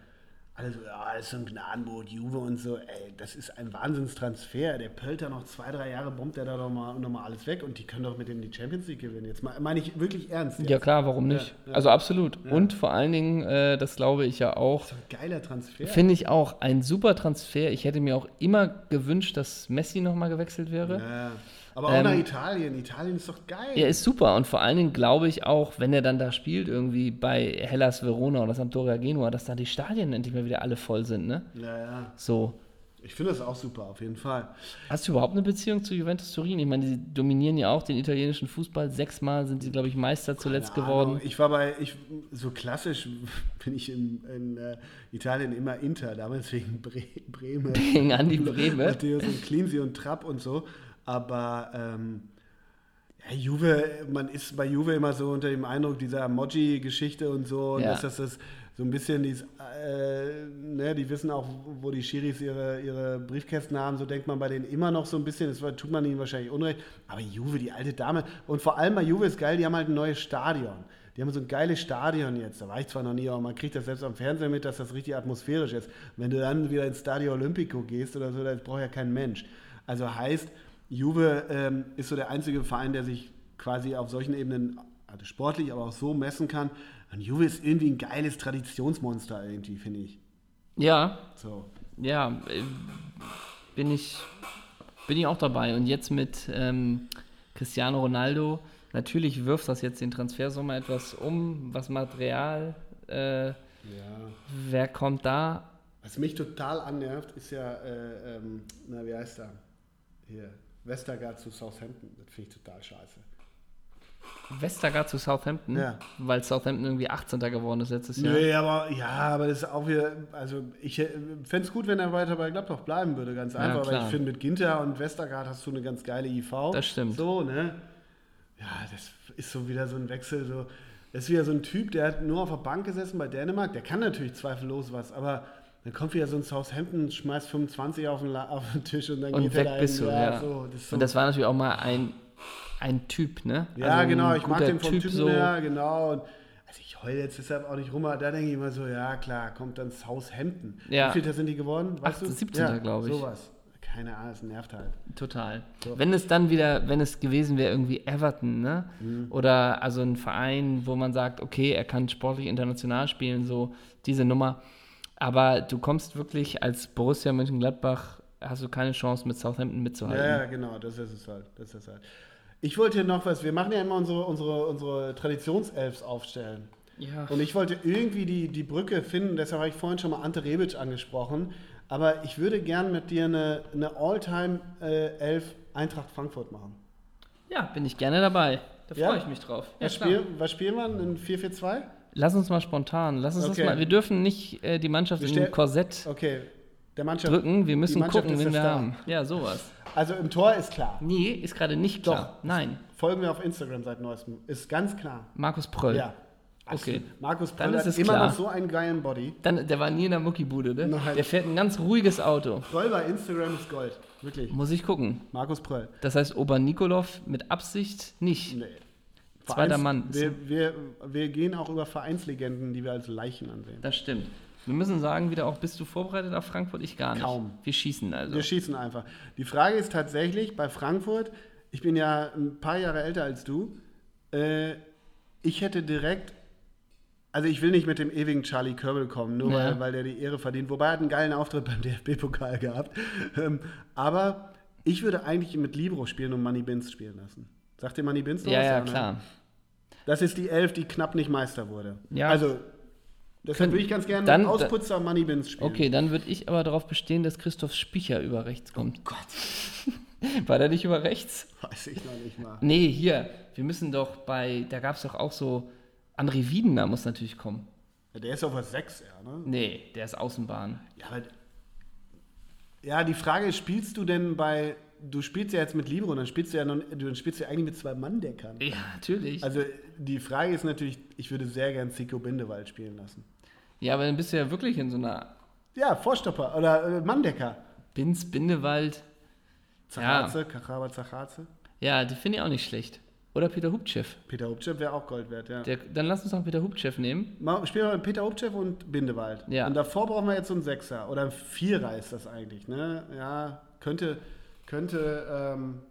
alle so, ja, das ist so ein Gnadenbrot, Juve und so. Ey, das ist ein Wahnsinnstransfer. Der Pölter noch zwei, drei Jahre, bombt der da doch mal, noch mal alles weg und die können doch mit dem die Champions League gewinnen. Jetzt mal- meine ich wirklich ernst. Jetzt. Ja, klar, warum nicht? Ja, ja. Also absolut. Und vor allen Dingen, äh, das glaube ich ja auch, So ein geiler Transfer. finde ich auch ein super Transfer. Ich hätte mir auch immer gewünscht, dass Messi nochmal gewechselt wäre. Ja. Aber auch Ähm, nach Italien. Italien ist doch geil. Er ist super und vor allen Dingen glaube ich auch, wenn er dann da spielt, irgendwie bei Hellas Verona oder Sampdoria Genua, dass da die Stadien endlich mal wieder alle voll sind, ne? ja, ja. So. Ich finde das auch super, auf jeden Fall. Hast du überhaupt eine Beziehung zu Juventus Turin? Ich meine, die dominieren ja auch den italienischen Fußball. Sechsmal sind sie, glaube ich, Meister zuletzt geworden. Ich war bei, ich, so klassisch bin ich in, in äh, Italien immer Inter, damals wegen Bre Bremen. Gegen Andi Brehme. Matthäus und Cleansey und Trapp und so. Aber ähm, ja, Juve, man ist bei Juve immer so unter dem Eindruck dieser Moji-Geschichte und so. Und Ja. dass das, das so ein bisschen, dies, äh, ne, die wissen auch, wo die Schiris ihre, ihre Briefkästen haben. So denkt man bei denen immer noch so ein bisschen. Das tut man ihnen wahrscheinlich unrecht. Aber Juve, die alte Dame. Und vor allem bei Juve ist geil, die haben halt ein neues Stadion. Die haben so ein geiles Stadion jetzt. Da war ich zwar noch nie, aber man kriegt das selbst am Fernsehen mit, dass das richtig atmosphärisch ist. Wenn du dann wieder ins Stadio Olimpico gehst oder so, das braucht ja kein Mensch. Also heißt, Juve ähm, ist so der einzige Verein, der sich quasi auf solchen Ebenen, also sportlich, aber auch so messen kann. Und Juve ist irgendwie ein geiles Traditionsmonster irgendwie, finde ich. Ja, So. ja, äh, bin ich, bin ich auch dabei. Und jetzt mit ähm, Cristiano Ronaldo, natürlich wirft das jetzt den Transfersommer etwas um, was Material, äh, Ja. wer kommt da? Was mich total annervt, ist ja, äh, ähm, na, wie heißt er? Hier, Westergaard zu Southampton. Das finde ich total scheiße. Westergaard zu Southampton, Ja. weil Southampton irgendwie 18. geworden ist letztes Jahr. Nee, aber ja, aber das ist auch wieder, also ich fände es gut, wenn er weiter bei Gladbach bleiben würde, ganz einfach, weil klar. ich finde, mit Ginter und Westergaard hast du eine ganz geile IV. Das stimmt. So, ne? Ja, das ist so wieder so ein Wechsel, so. Das ist wieder so ein Typ, der hat nur auf der Bank gesessen bei Dänemark, der kann natürlich zweifellos was, aber dann kommt wieder so ein Southampton, schmeißt 25 auf den, La auf den Tisch und dann Und geht weg er da bist du, ja. So, das so Und das war natürlich auch mal ein, ein Typ, ne? Ja, Also genau, ich mag den vom Typ Typen so. her, genau. Und also ich heule jetzt deshalb auch nicht rum, aber da denke ich immer so, ja klar, kommt dann Southampton. Ja. Wie viel sind die geworden? Weißt 18., du? 17., ja, glaube ich. Sowas. Keine Ahnung, es nervt halt. Total. Wenn es dann wieder, wenn es gewesen wäre, irgendwie Everton, ne? Mhm. Oder also ein Verein, wo man sagt, okay, er kann sportlich international spielen, so diese Nummer. Aber du kommst wirklich als Borussia Mönchengladbach, hast du keine Chance mit Southampton mitzuhalten. Ja, ja, genau, das ist es halt. Das ist halt. Ich wollte hier noch was, wir machen ja immer unsere, unsere, unsere Traditionselfs aufstellen. Ja. Und ich wollte irgendwie die, die Brücke finden, deshalb habe ich vorhin schon mal Ante Rebic angesprochen. Aber ich würde gern mit dir eine, eine All-Time-Elf Eintracht Frankfurt machen. Ja, bin ich gerne dabei. Da Ja? freue ich mich drauf. Ja, Was, spiel, was spielen wir? Ein 4-4-2? Lass uns mal spontan. Lass uns Okay. das mal. Wir dürfen nicht äh, die Mannschaft in ein Korsett Okay. Der Mannschaft. drücken. Wir müssen gucken, wen wir haben. Ja, sowas. Also im Tor ist klar. Nee, ist gerade nicht klar. Nein. Folgen wir auf Instagram seit neuestem. Ist ganz klar. Markus Pröll. Ja. Okay. Markus Dann Pröll ist hat es immer klar. noch so einen geilen Body. Dann, der war nie in der Muckibude, ne? Nein. Der fährt ein ganz ruhiges Auto. Pröll bei Instagram ist Gold. Wirklich. Muss ich gucken. Markus Pröll. Das heißt, Obernikolov mit Absicht nicht. Nee. Zweiter Mann. Wir, wir, wir gehen auch über Vereinslegenden, die wir als Leichen ansehen. Das stimmt. Wir müssen sagen, wieder auch, bist du vorbereitet auf Frankfurt? Ich gar nicht. Kaum. Wir schießen also. Wir schießen einfach. Die Frage ist tatsächlich bei Frankfurt, ich bin ja ein paar Jahre älter als du, äh, ich hätte direkt, also ich will nicht mit dem ewigen Charlie Körbel kommen, nur Ja. weil, weil der die Ehre verdient, wobei er hat einen geilen Auftritt beim DFB-Pokal gehabt. Ähm, aber ich würde eigentlich mit Libro spielen und Manny Binz spielen lassen. Sagt dir Manny Binz noch ja, was? ja, ne? klar. Das ist die Elf, die knapp nicht Meister wurde. Ja. Also, deshalb Können- würde ich ganz gerne dann- mit Ausputzer Manny Binz spielen. Okay, dann würde ich aber darauf bestehen, dass Christoph Spicher über rechts kommt. Oh Gott. War der nicht über rechts? Weiß ich noch nicht mal. Nee, hier. Wir müssen doch bei, da gab es doch auch so, André Wiedener muss natürlich kommen. Ja, der ist auf was 6, ja, ne? Nee, der ist Außenbahn. Ja, aber, ja, die Frage ist, spielst du denn bei, du spielst ja jetzt mit Libro, dann spielst du ja, noch, du spielst ja eigentlich mit zwei Manndeckern. Ja, natürlich. Also die Frage ist natürlich, ich würde sehr gern Zico Bindewald spielen lassen. ja, aber dann bist du ja wirklich in so einer Ja, Vorstopper oder äh, Manndecker. Binz, Bindewald. Zachaze, Kachaba Zachaze. Ja, die finde ich auch nicht schlecht. Oder Peter Hubchev. Peter Hubchev wäre auch Gold wert, ja. Der, dann lass uns doch Peter Hubchev nehmen. Mal, spielen wir mit Peter Hubchev und Bindewald. Ja. Und davor brauchen wir jetzt so einen Sechser. Oder ein Vierer ist das eigentlich, ne? Ja, könnte, könnte, ähm,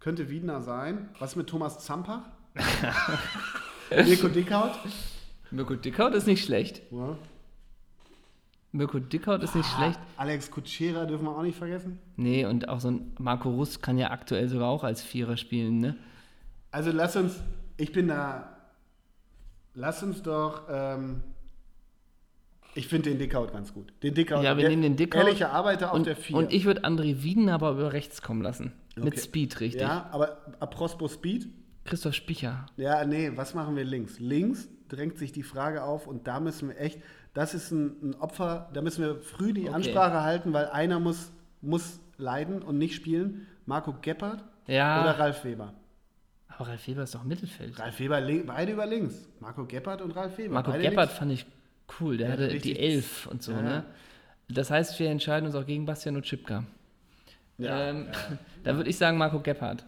könnte Wiedner sein. Was mit Thomas Zampach? Mirko Dickhaut? Mirko Dickhaut ist nicht schlecht. Ja. Mirko Dickhaut ist nicht schlecht. Alex Kutschera dürfen wir auch nicht vergessen. Nee, und auch so ein Marco Russ kann ja aktuell sogar auch als Vierer spielen, ne? Also lass uns, ich bin da, lass uns doch, ähm, ich finde den Dickhaut ganz gut. Den Dickhaut, Ja, wir der nehmen den Dickhaut Ehrlicher Arbeiter auf Und, der 4. und ich würde André Wieden aber über rechts kommen lassen. Mit Okay. Speed, richtig. Ja, aber apropos Speed, Christoph Spicher. Ja, nee, was machen wir links? Links drängt sich die Frage auf und da müssen wir echt, das ist ein, ein Opfer, da müssen wir früh die Okay. Ansprache halten, weil einer muss, muss leiden und nicht spielen. Marco Geppert Ja. oder Ralf Weber? Aber Ralf Weber ist doch Mittelfeld. Ralf Weber, beide über links. Marco Geppert und Ralf Weber. Marco Gebhardt links. fand ich cool. Der Ja, hatte richtig. die Elf und so, Ja, ne? Das heißt, wir entscheiden uns auch gegen Bastian Utschipka. Ja, ähm, Da würde ich sagen Marco Gebhardt.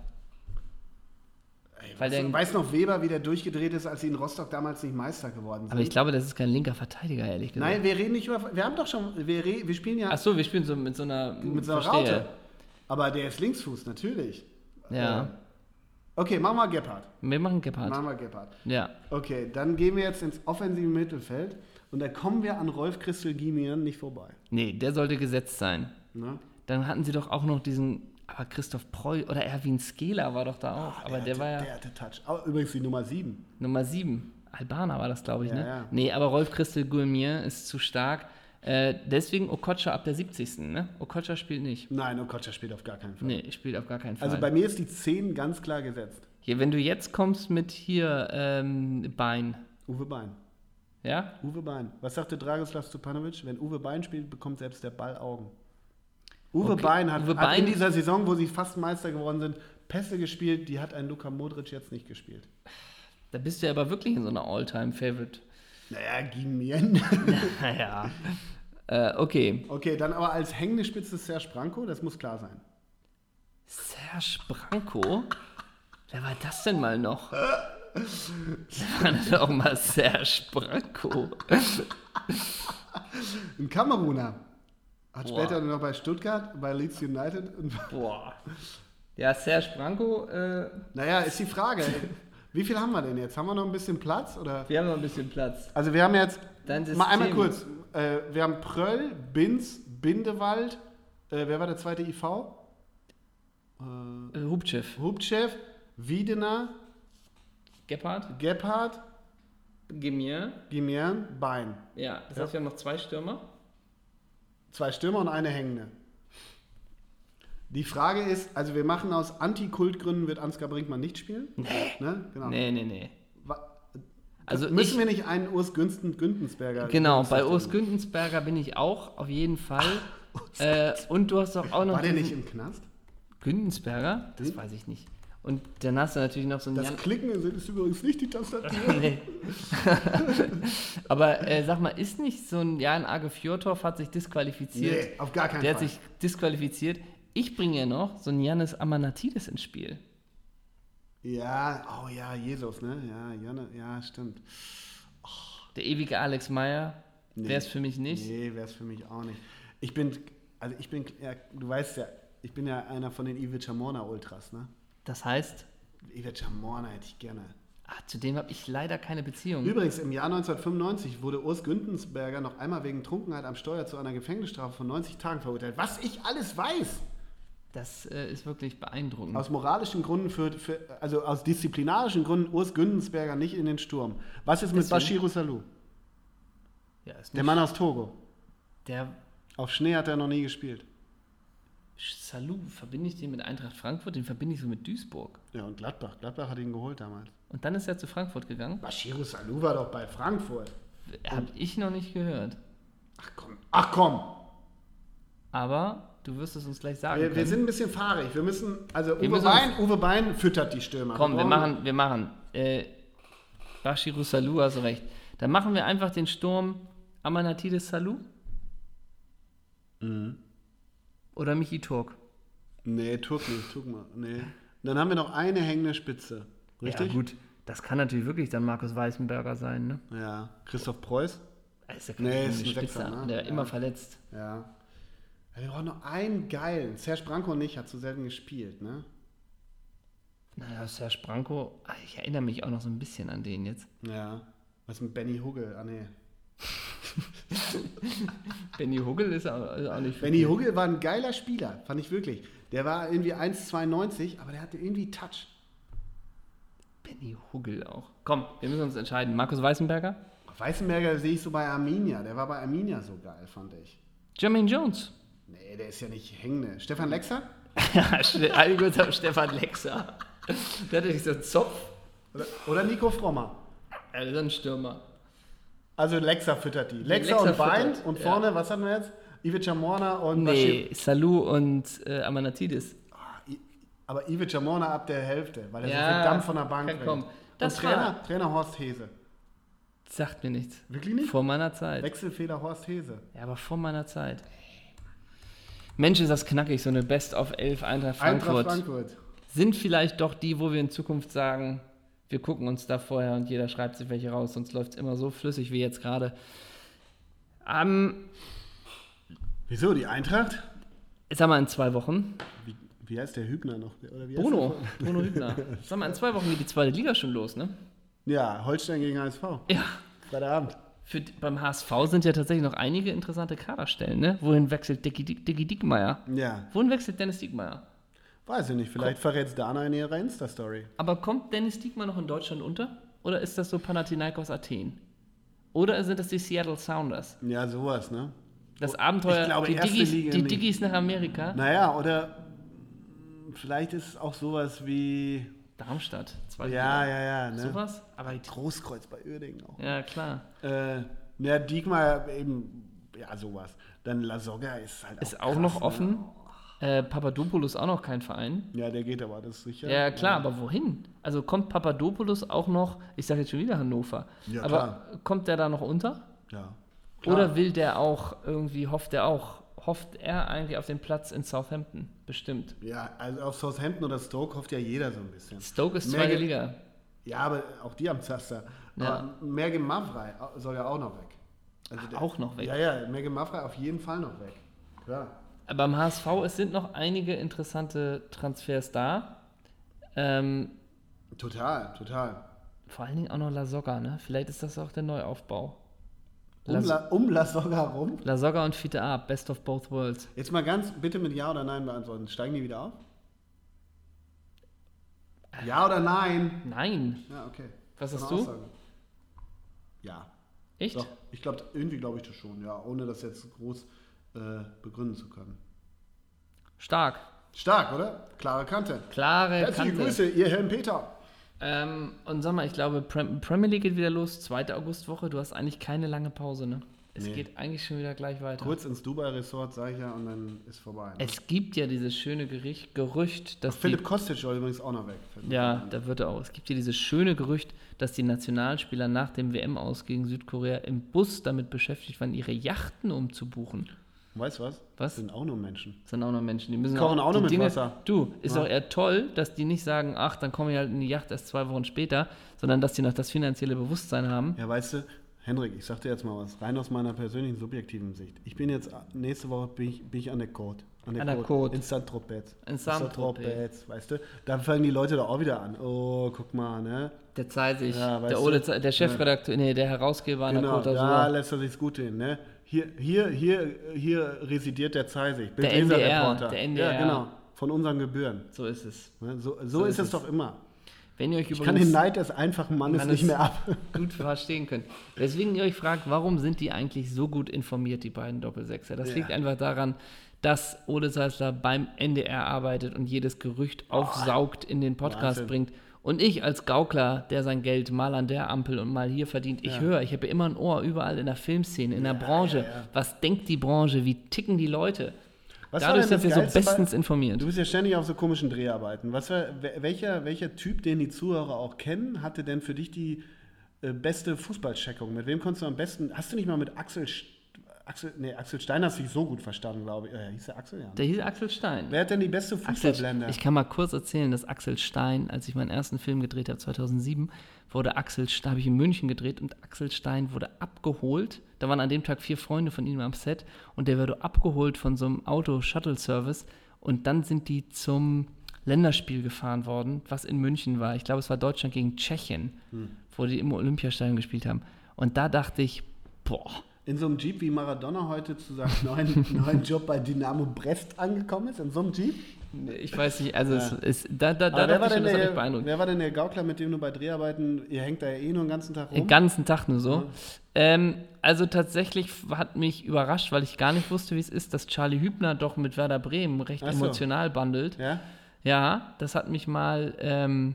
Weil der- weiß noch Weber, wie der durchgedreht ist, als sie in Rostock damals nicht Meister geworden sind? Aber ich glaube, das ist kein linker Verteidiger, ehrlich gesagt. Nein, wir reden nicht über, wir haben doch schon, wir, wir spielen ja Achso, wir spielen so mit so einer. mit so einer. Raute. Aber der ist Linksfuß, natürlich. Ja. Okay, machen wir Gebhardt. Wir machen Gebhardt. Machen wir Gebhardt. Ja. Okay, dann gehen wir jetzt ins offensive Mittelfeld und da kommen wir an Rolf Christel Gimian nicht vorbei. Nee, der sollte gesetzt sein. Ne? Dann hatten sie doch auch noch diesen. Aber Christoph Preu oder Erwin Skela war doch da auch. aber der, hatte, war ja Der hatte Touch. Oh, übrigens die Nummer 7. Nummer 7. Albaner war das, glaube ich, Ja, ne? ja. Nee, aber Rolf Christel Gourmier ist zu stark. Äh, deswegen Okocha ab der 70. Ne? Okocha spielt nicht. Nein, Okocha spielt auf gar keinen Fall. Nee, spielt auf gar keinen Fall. Also bei mir ist die 10 ganz klar gesetzt. Hier, wenn du jetzt kommst mit hier ähm, Bein, Uwe Bein. ja? Uwe Bein. Was sagte Dragoslav Stupanovic? Wenn Uwe Bein spielt, bekommt selbst der Ball Augen. Uwe Okay, Bein hat, Uwe hat in Bein- dieser Saison, wo sie fast Meister geworden sind, Pässe gespielt, die hat ein Luka Modric jetzt nicht gespielt. Da bist du ja aber wirklich in so einer All-Time-Favorite. Naja, Gimien. Naja. äh, okay. Okay, dann aber als hängende Spitze Serge Branco, das muss klar sein. Serge Branco? Wer war das denn mal noch? Wer war denn auch mal Serge Branco? Ein Kameruner. Hat Boah. später noch bei Stuttgart, bei Leeds United. Boah. Ja, Serge Branco, äh, naja, ist die Frage. Wie viel haben wir denn jetzt? Haben wir noch ein bisschen Platz? Oder? wir haben noch ein bisschen Platz. Also wir haben jetzt, mal einmal kurz, äh, wir haben Pröll, Binz, Bindewald, äh, wer war der zweite IV? Äh, Hubchev. Hubchev, Wiedener, Gebhardt, Gebhardt, Gemir. Gimian, Bein. Ja, das Ja. heißt, wir haben noch zwei Stürmer. Zwei Stürmer und eine Hängende. Die Frage ist, also wir machen aus Anti-Kultgründen, wird Ansgar Brinkmann nicht spielen? Nee. Ne? Genau. Nee, nee, nee. Also Müssen ich, wir nicht einen Urs Günsten, Güntensberger? genau, bei Urs Güntensberger bin ich auch, auf jeden Fall. äh, und du hast doch auch noch War der nicht im Knast? Güntensberger? Das Hm? weiß ich nicht. Und dann hast du natürlich noch so einen Das Jan Klicken ist übrigens nicht die Tastatur. Nee. Aber äh, sag mal, ist nicht so ein Jan Age Fjordhoff hat sich disqualifiziert? nee, auf gar keinen Der hat Fall. sich disqualifiziert. Ich bringe ja noch so einen Janis Amanatidis ins Spiel. ja, oh ja, Jesus, ne? Ja, Janne, ja, stimmt. Der ewige Alex Meyer, Nee. der ist für mich nicht. Nee, wäre es für mich auch nicht. Ich bin, also ich bin, ja, du weißt ja, ich bin ja einer von den Ivica Morna Ultras, ne? Das heißt, Ivica Morna hätte ich gerne. ah, zu dem habe ich leider keine Beziehung. Übrigens, im Jahr 1995 wurde Urs Güntensberger noch einmal wegen Trunkenheit am Steuer zu einer Gefängnisstrafe von 90 Tagen verurteilt. Was ich alles weiß! Das äh, ist wirklich beeindruckend. Aus moralischen Gründen, für, für, also aus disziplinarischen Gründen Urs Güntensberger nicht in den Sturm. Was ist mit Deswegen- Bashiru Salou? ja, Der Mann aus Togo. der Auf Schnee hat er noch nie gespielt. Salou, verbinde ich den mit Eintracht Frankfurt, den verbinde ich so mit Duisburg. Ja, und Gladbach. Gladbach hat ihn geholt damals. Und dann ist er zu Frankfurt gegangen. Bashiru Salou war doch bei Frankfurt. Habe ich noch nicht gehört. Ach komm. Ach komm. Aber du wirst es uns gleich sagen. Wir, wir sind ein bisschen fahrig. Wir müssen, also Uwe, müssen Bein, Uwe Bein füttert die Stürmer. Komm, wir brauchen- machen, wir machen. Äh, Bashiru Salou, hast recht. Dann machen wir einfach den Sturm Amanatidis Salou. Mhm. Oder Michi Turk. Nee, Turk nicht. Turk mal. Nee. Und dann haben wir noch eine hängende Spitze. Richtig? Ja, gut. Das kann natürlich wirklich dann Markus Weißenberger sein, ne? Ja. Christoph Preuß? Ist ja Nee, ist ein Spitze, Sechser, ne? der Ja. immer verletzt. Ja. Ja. Wir brauchen noch einen geilen. Serge Branco nicht, hat zu selten gespielt, ne? Naja, Serge Branco, ah, ich erinnere mich auch noch so ein bisschen an den jetzt. Ja. Was mit Benny Huggel? Ah, nee. Benny Huggel ist auch, ist auch nicht Benny Huggel war ein geiler Spieler, fand ich wirklich. Der war irgendwie 1,92, aber der hatte irgendwie Touch. Benny Huggel auch. Komm, wir müssen uns entscheiden. Markus Weißenberger? Weißenberger sehe ich so bei Arminia. Der war bei Arminia so geil, fand ich. Jermaine Jones. Nee, der ist ja nicht hängende. Stefan Lexer? Ja, Ste- alle gut auf Stefan Lexer. Der hatte sich so einen Zopf. Oder, oder Nico Frommer? Also so ein Stürmer. Also Lexer füttert die. Lexer, Lexer und Bein und ja. vorne, was hatten wir jetzt? Ivica Morna und Bashir. Nee, Salou und äh, Amanatidis. I- Aber Ivica Morna ab der Hälfte, weil er so Ja, viel Dampf von der Bank kommen. Das und Trainer, Trainer Horst Hese. Sagt mir nichts. Wirklich nicht? Vor meiner Zeit. Wechselfehler Horst Hese. Ja, aber vor meiner Zeit. Mensch, ist das knackig, so eine Best of 11 Eintracht Frankfurt. Eintracht Frankfurt. Sind vielleicht doch die, wo wir in Zukunft sagen, wir gucken uns da vorher und jeder schreibt sich welche raus, sonst läuft es immer so flüssig wie jetzt gerade. Ähm, Wieso, die Eintracht? sag mal in zwei Wochen. Wie, wie heißt der Hübner noch? Bruno, Bruno Hübner. Sag mal, in zwei Wochen geht die zweite Liga schon los, ne? Ja, Holstein gegen HSV. Ja. Freitagabend. Für, beim HSV sind ja tatsächlich noch einige interessante Kaderstellen, ne? Wohin wechselt Dicky, Dicky Dickmeier? Ja, Wohin wechselt Dennis Diekmeyer? weiß ich nicht. Vielleicht verrät es Dana in ihrer Insta-Story. Aber kommt Dennis Diekmeyer noch in Deutschland unter? Oder ist das so Panathinaikos Athen? Oder sind das die Seattle Sounders? Ja, sowas, ne? Das Abenteuer, Ich glaube, die, Diggis, Liga die. Diggis nach Amerika? Naja, oder vielleicht ist es auch sowas wie Darmstadt. Zweite ja, Liga. ja, ja. Ne? Sowas? Aber Großkreuz bei Uerdingen auch. Ja, klar. Äh, ja, Diekmar eben, ja, sowas. Dann La Soga ist halt Ist auch, krass, noch ne? offen. Äh, Papadopoulos auch noch kein Verein. Ja, der geht aber, das ist sicher. Ja, klar, ja. aber wohin? Also kommt Papadopoulos auch noch, ich sage jetzt schon wieder Hannover, ja, aber klar. kommt der da noch unter? Ja. Klar. Oder will der auch irgendwie, hofft er auch, hofft er eigentlich auf den Platz in Southampton? Bestimmt. Ja, also auf Southampton oder Stoke hofft ja jeder so ein bisschen. Stoke ist zweite Liga. Ja, aber auch die am Zaster. Ja. Merge Mavrei soll ja auch noch weg. Also Ach, der, auch noch weg? Ja, ja, Merge Mavrei auf jeden Fall noch weg. Klar. Beim HSV, es sind noch einige interessante Transfers da. Ähm, total, total. Vor allen Dingen auch noch La Soga, ne? Vielleicht ist das auch der Neuaufbau. Um La, um La Soga rum? La Soga und Fiete A, Best of Both Worlds. Jetzt mal ganz bitte mit Ja oder Nein beantworten. Steigen die wieder auf? Ja oder nein? Nein. Ja, okay. Was hast du? Aussage. Ja. Echt? Doch, ich glaube, irgendwie glaube ich das schon, ja, ohne das jetzt groß äh, begründen zu können. Stark. Stark, oder? Klare Kante. Klare Herzliche Kante. Grüße, ihr Herrn Peter. Ähm, und sag mal, ich glaube, Premier League geht wieder los, zweite Augustwoche. Du hast eigentlich keine lange Pause, ne? Es nee. geht eigentlich schon wieder gleich weiter. Kurz ins Dubai-Resort, sag ich ja, und dann ist vorbei. Ne? Es gibt ja dieses schöne Gericht, Gerücht, dass. Ach, Philipp Kostic soll übrigens auch noch weg. Ja, da wird er auch. Es gibt ja dieses schöne Gerücht, dass die Nationalspieler nach dem WM-Aus gegen Südkorea im Bus damit beschäftigt waren, ihre Yachten umzubuchen. Weißt du was? Was? Das sind auch nur Menschen. Das sind auch nur Menschen. Die müssen Kochen auch, auch nur mit Dinge, Wasser. Du, ist ja. auch eher toll, dass die nicht sagen, ach, dann komme ich halt in die Yacht erst zwei Wochen später, sondern dass die noch das finanzielle Bewusstsein haben. Ja, weißt du, Henrik, ich sag dir jetzt mal was, rein aus meiner persönlichen subjektiven Sicht. Ich bin jetzt, nächste Woche bin ich, bin ich an der Côte. An der, an der Côte. In Saint-Tropez. In Saint-Tropez. Weißt du, da fangen die Leute da auch wieder an. Oh, guck mal, ne? Der zeigt sich, ja, der, Ole, der Chefredakteur, ja. nee, der Herausgeber genau, an der Côte Da lässt er sich's gut hin, ne? Hier, hier, hier, hier residiert der Zeisig. Der NDR, der NDR. Ja, genau. Von unseren Gebühren. So ist es. So, so, so ist, es doch immer. Wenn ihr euch ich kann den Neid des einfachen Mannes nicht mehr ab. Gut verstehen könnt. Weswegen ihr euch fragt, warum sind die eigentlich so gut informiert, die beiden Doppelsechser? Das ja. liegt einfach daran, dass Ole Seisler beim NDR arbeitet und jedes Gerücht oh. aufsaugt, in den Podcast Wahnsinn. bringt. Und ich als Gaukler, der sein Geld mal an der Ampel und mal hier verdient, ich ja. höre, ich habe immer ein Ohr überall in der Filmszene, in der Branche. Ja, Was denkt die Branche? Wie ticken die Leute? Was Dadurch sind wir so bestens bei, informiert. Du bist ja ständig auf so komischen Dreharbeiten. Was war, welcher, welcher Typ, den die Zuhörer auch kennen, hatte denn für dich die äh, beste Fußballcheckung? Mit wem konntest du am besten? Hast du nicht mal mit Axel Axel, nee, Axel Stein hast du dich so gut verstanden, glaube ich. Äh, hieß der Axel, ja. Der hieß Axel Stein. Wer hat denn die beste Fußballblende? Ich kann mal kurz erzählen, dass Axel Stein, als ich meinen ersten Film gedreht habe, 2007, wurde Axel, da habe ich in München gedreht und Axel Stein wurde abgeholt. Da waren an dem Tag vier Freunde von ihm am Set und der wurde abgeholt von so einem Auto-Shuttle-Service und dann sind die zum Länderspiel gefahren worden, was in München war. Ich glaube, es war Deutschland gegen Tschechien, hm. wo die im Olympiastadion gespielt haben. Und da dachte ich, boah, in so einem Jeep wie Maradona heute zu seinem neuen, neuen Job bei Dynamo Brest angekommen ist? In so einem Jeep? Ich weiß nicht, also ja. es ist, da, da, da wer, war schon, der, wer war denn der Gaukler, mit dem du bei Dreharbeiten, ihr hängt da ja eh nur den ganzen Tag rum? Den ganzen Tag nur so. Ja. Ähm, also tatsächlich hat mich überrascht, weil ich gar nicht wusste, wie es ist, dass Charlie Hübner doch mit Werder Bremen recht so. emotional bandelt. Ja? Ja, das hat mich mal ähm,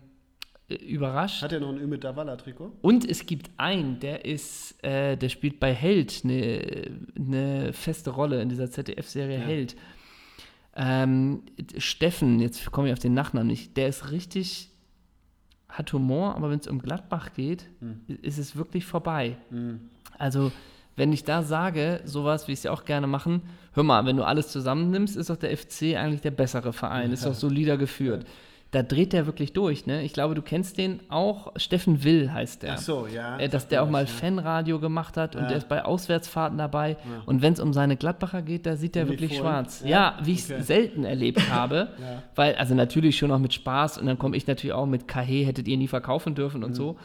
überrascht. Hat er noch ein Ümit Davala-Trikot? Und es gibt einen, der ist, äh, der spielt bei Held eine, eine feste Rolle in dieser ZDF-Serie ja. Held. Ähm, Steffen, jetzt komme ich auf den Nachnamen nicht, der ist richtig, hat Humor, aber wenn es um Gladbach geht, hm. ist es wirklich vorbei. Hm. Also, wenn ich da sage, sowas, wie ich es ja auch gerne machen, hör mal, wenn du alles zusammennimmst, ist doch der FC eigentlich der bessere Verein, ja. ist doch solider geführt. Ja da dreht der wirklich durch. Ne? Ich glaube, du kennst den auch. Steffen Will heißt der. Ach so, ja. Äh, dass der auch mal ja. Fanradio gemacht hat und der ist bei Auswärtsfahrten dabei. Ja. Und wenn es um seine Gladbacher geht, da sieht der wirklich schwarz. Ja, wie ich es okay. selten erlebt habe. Weil, also natürlich schon auch mit Spaß und dann komme ich natürlich auch mit Kahe, hättet ihr nie verkaufen dürfen und mhm. so.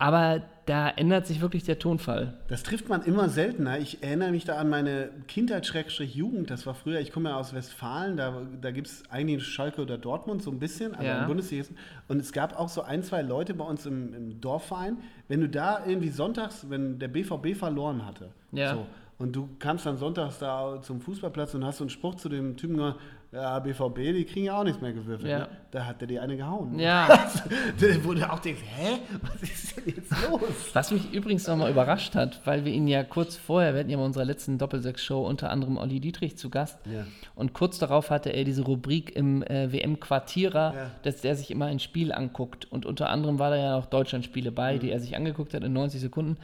Aber da ändert sich wirklich der Tonfall. Das trifft man immer seltener. Ich erinnere mich da an meine Kindheit-Jugend. Das war früher, ich komme ja aus Westfalen, da, da gibt es eigentlich Schalke oder Dortmund so ein bisschen, aber ja. im Bundesliga. Und es gab auch so ein, zwei Leute bei uns im, im Dorfverein, wenn du da irgendwie sonntags, wenn der BVB verloren hatte, ja. so, Und du kamst dann sonntags da zum Fußballplatz und hast so einen Spruch zu dem Typen gemacht, ja, BVB, die kriegen ja auch nichts mehr gewürfelt. Ja. Ne? Da hat der die eine gehauen. Ja. Wo du auch denkst, hä, was ist denn jetzt los? Was mich übrigens nochmal überrascht hat, weil wir ihn ja kurz vorher, wir hatten ja bei unserer letzten Doppelsechs-Show unter anderem Olli Dietrich zu Gast. Ja. Und kurz darauf hatte er diese Rubrik im äh, WM-Quartierer, Ja. dass der sich immer ein Spiel anguckt. Und unter anderem war da ja noch Deutschland-Spiele bei, Mhm. die er sich angeguckt hat in 90 Sekunden.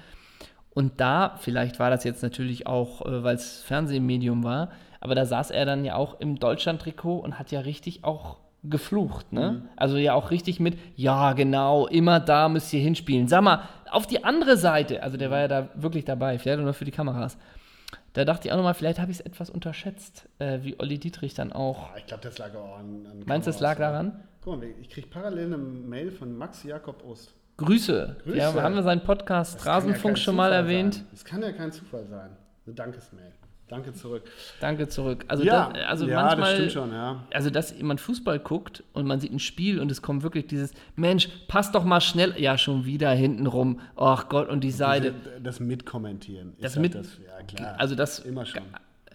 Und da, vielleicht war das jetzt natürlich auch, äh, weil es Fernsehmedium war, aber da saß er dann ja auch im Deutschland-Trikot und hat ja richtig auch geflucht, ne? Mhm. Also ja auch richtig mit, ja genau, immer da müsst ihr hinspielen. Sag mal, auf die andere Seite, also der war ja da wirklich dabei, vielleicht nur für die Kameras. Da dachte ich auch nochmal, vielleicht habe ich es etwas unterschätzt, äh, wie Olli Dietrich dann auch. Ich glaube, das lag auch an. an Meinst du, es lag daran? Guck mal, ich kriege parallel eine Mail von Max Jakob Ost. Grüße. Grüße. Ja, haben wir seinen Podcast Das ja Rasenfunk kein schon mal erwähnt. Sein. Das kann ja kein Zufall sein. Eine Dankesmail. Danke zurück. Danke zurück. Also, ja, das, also ja manchmal, das stimmt schon, ja. also dass man Fußball guckt und man sieht ein Spiel und es kommt wirklich dieses, Mensch, pass doch mal schnell, ja, schon wieder hinten rum, ach Gott, und die Seite. Das Mitkommentieren. ist Das halt mit- das, ja, klar. Also das, Immer schon.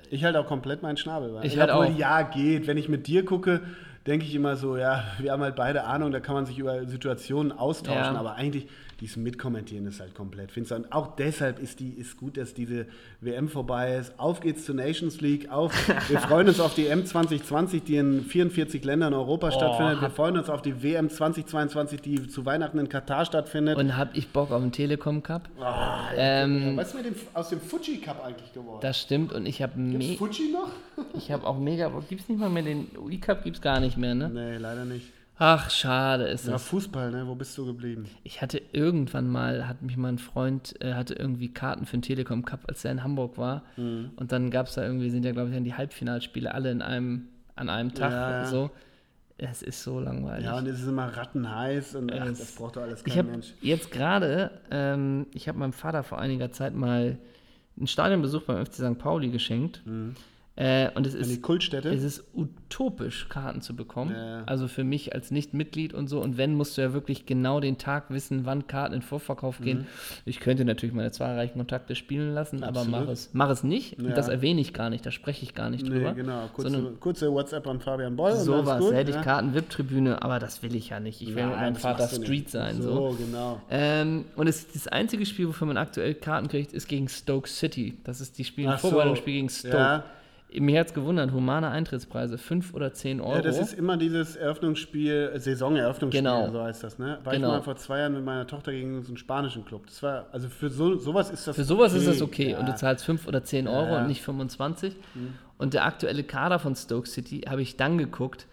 Ich halte auch komplett meinen Schnabel. Weil Ich halt obwohl, auch. Ja, geht. Wenn ich mit dir gucke, denke ich immer so, ja, wir haben halt beide Ahnung, da kann man sich über Situationen austauschen, Ja. aber eigentlich dieses Mitkommentieren ist halt komplett finster. Und auch deshalb ist die ist gut, dass diese WM vorbei ist. Auf geht's zur Nations League. Auf, wir freuen uns auf die M 2020, die in 44 Ländern Europa stattfindet. Wir freuen uns auf die WM 2022, die zu Weihnachten in Katar stattfindet. und hab ich Bock auf den Telekom Cup? Ah, Ähm, was ist mit dem, aus dem Fuji Cup eigentlich geworden? Das stimmt und ich habe Fuji noch? ich habe auch mega Bock. Gibt's nicht mal mehr den UI Cup gibt's gar nicht mehr, ne? nee, leider nicht. Ach, schade ist Ja, das. Fußball, ne? Wo bist du geblieben? Ich hatte irgendwann mal, hat mich mal ein Freund, äh, hatte irgendwie Karten für den Telekom Cup, als er in Hamburg war. Mhm. Und dann gab es da irgendwie, sind ja, glaube ich, dann die Halbfinalspiele alle in einem, an einem Tag Ja, ja. so. Es ist so langweilig. Ja, und es ist immer rattenheiß und ach, Es- das braucht doch alles ich kein habe Mensch. jetzt gerade, ähm, ich habe meinem Vater vor einiger Zeit mal einen Stadionbesuch beim FC St. Pauli geschenkt. Äh, und es An die ist, Kultstätte? es ist utopisch, Karten zu bekommen. Ja. Also für mich als Nicht-Mitglied und so. Und wenn, musst du ja wirklich genau den Tag wissen, wann Karten in Vorverkauf gehen. Ich könnte natürlich meine zahlreichen Kontakte spielen lassen, aber Absolut. mach es, mach es nicht. Ja. Und das erwähne ich gar nicht, da spreche ich gar nicht drüber. Nee, genau. Kurze, Sondern kurze WhatsApp an Fabian Boll. ist sowas, gut, hätte ich ja? Karten, VIP-Tribüne, aber das will ich ja nicht. Ich will mit meinem Vater Street sein. So, So. genau. Ähm, und es, das einzige Spiel, wofür man aktuell Karten kriegt, ist gegen Stoke City. Das ist die Spiel Ach so. Vorbereitungsspiel gegen Stoke. Mir hat es gewundert, humane Eintrittspreise, 5 oder 10 Euro. Ja, das ist immer dieses Eröffnungsspiel, äh, Saisoneröffnungsspiel, Genau. so heißt das, ne? War Genau. ich mal vor zwei Jahren mit meiner Tochter gegen so einen spanischen Club. Das war, also für so, sowas ist das Für sowas ist das okay. Ja. Und du zahlst 5 oder 10 Euro Ja. Mhm. und nicht 25. Und der aktuelle Kader von Stoke City habe ich dann geguckt.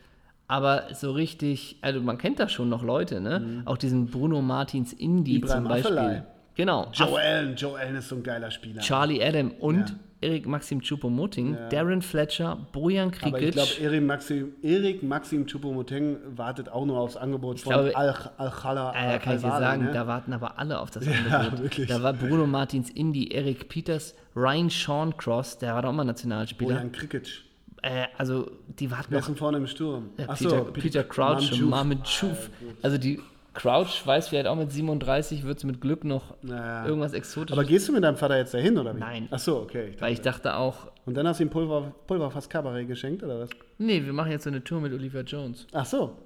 Aber so richtig, also man kennt da schon noch Leute, ne? Auch diesen Bruno Martins Indy Mhm. Ibrahim zum Beispiel. Afellay. Genau. Joe Allen, Joe Allen ist so ein geiler Spieler. Charlie Adam und Ja. Erik Maxim Choupo-Moting, Ja. Darren Fletcher, Bojan Aber ich Krikic. glaube, Erik Maxim, Erik Maxim Choupo-Moting wartet auch nur aufs Angebot von glaube- Al- Al-Khala. Ja, ja, kann ich dir sagen, ne? da warten aber alle auf das Ja, Angebot. wirklich. Da war Bruno Martins Indy, Eric Peters, Ryan Sean Cross, der war doch immer Nationalspieler. Bojan Krikic. Äh, also die warten Wer noch vorne im Sturm? Ja, Ach Peter, Peter Crouch. Marmin Schuf. Also die Crouch weiß vielleicht auch mit 37 wird es mit Glück noch Naja. irgendwas Exotisches. Aber gehst du mit deinem Vater jetzt dahin, oder wie? Nein. Ach so, okay. Ich weil ich dachte auch, Und dann hast du ihm Pulver, Pulverfass Cabaret geschenkt, oder was? nee, wir machen jetzt so eine Tour mit Olivia Jones. Ach so.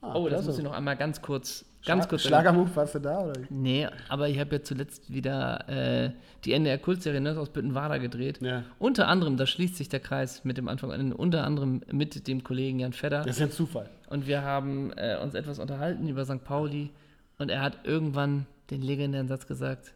Ah, Oh, das muss ich noch einmal ganz kurz, ganz kurz. Schlagermove, warst du da, oder? Nee, aber ich habe ja zuletzt wieder äh, die NDR-Kultserie Nurse aus Büttenwader gedreht. Ja. Unter anderem, da schließt sich der Kreis mit dem Anfang an, unter anderem mit dem Kollegen Jan Fedder. Das ist ja ein Zufall. Und wir haben äh, uns etwas unterhalten über St. Pauli. Und er hat irgendwann den legendären Satz gesagt,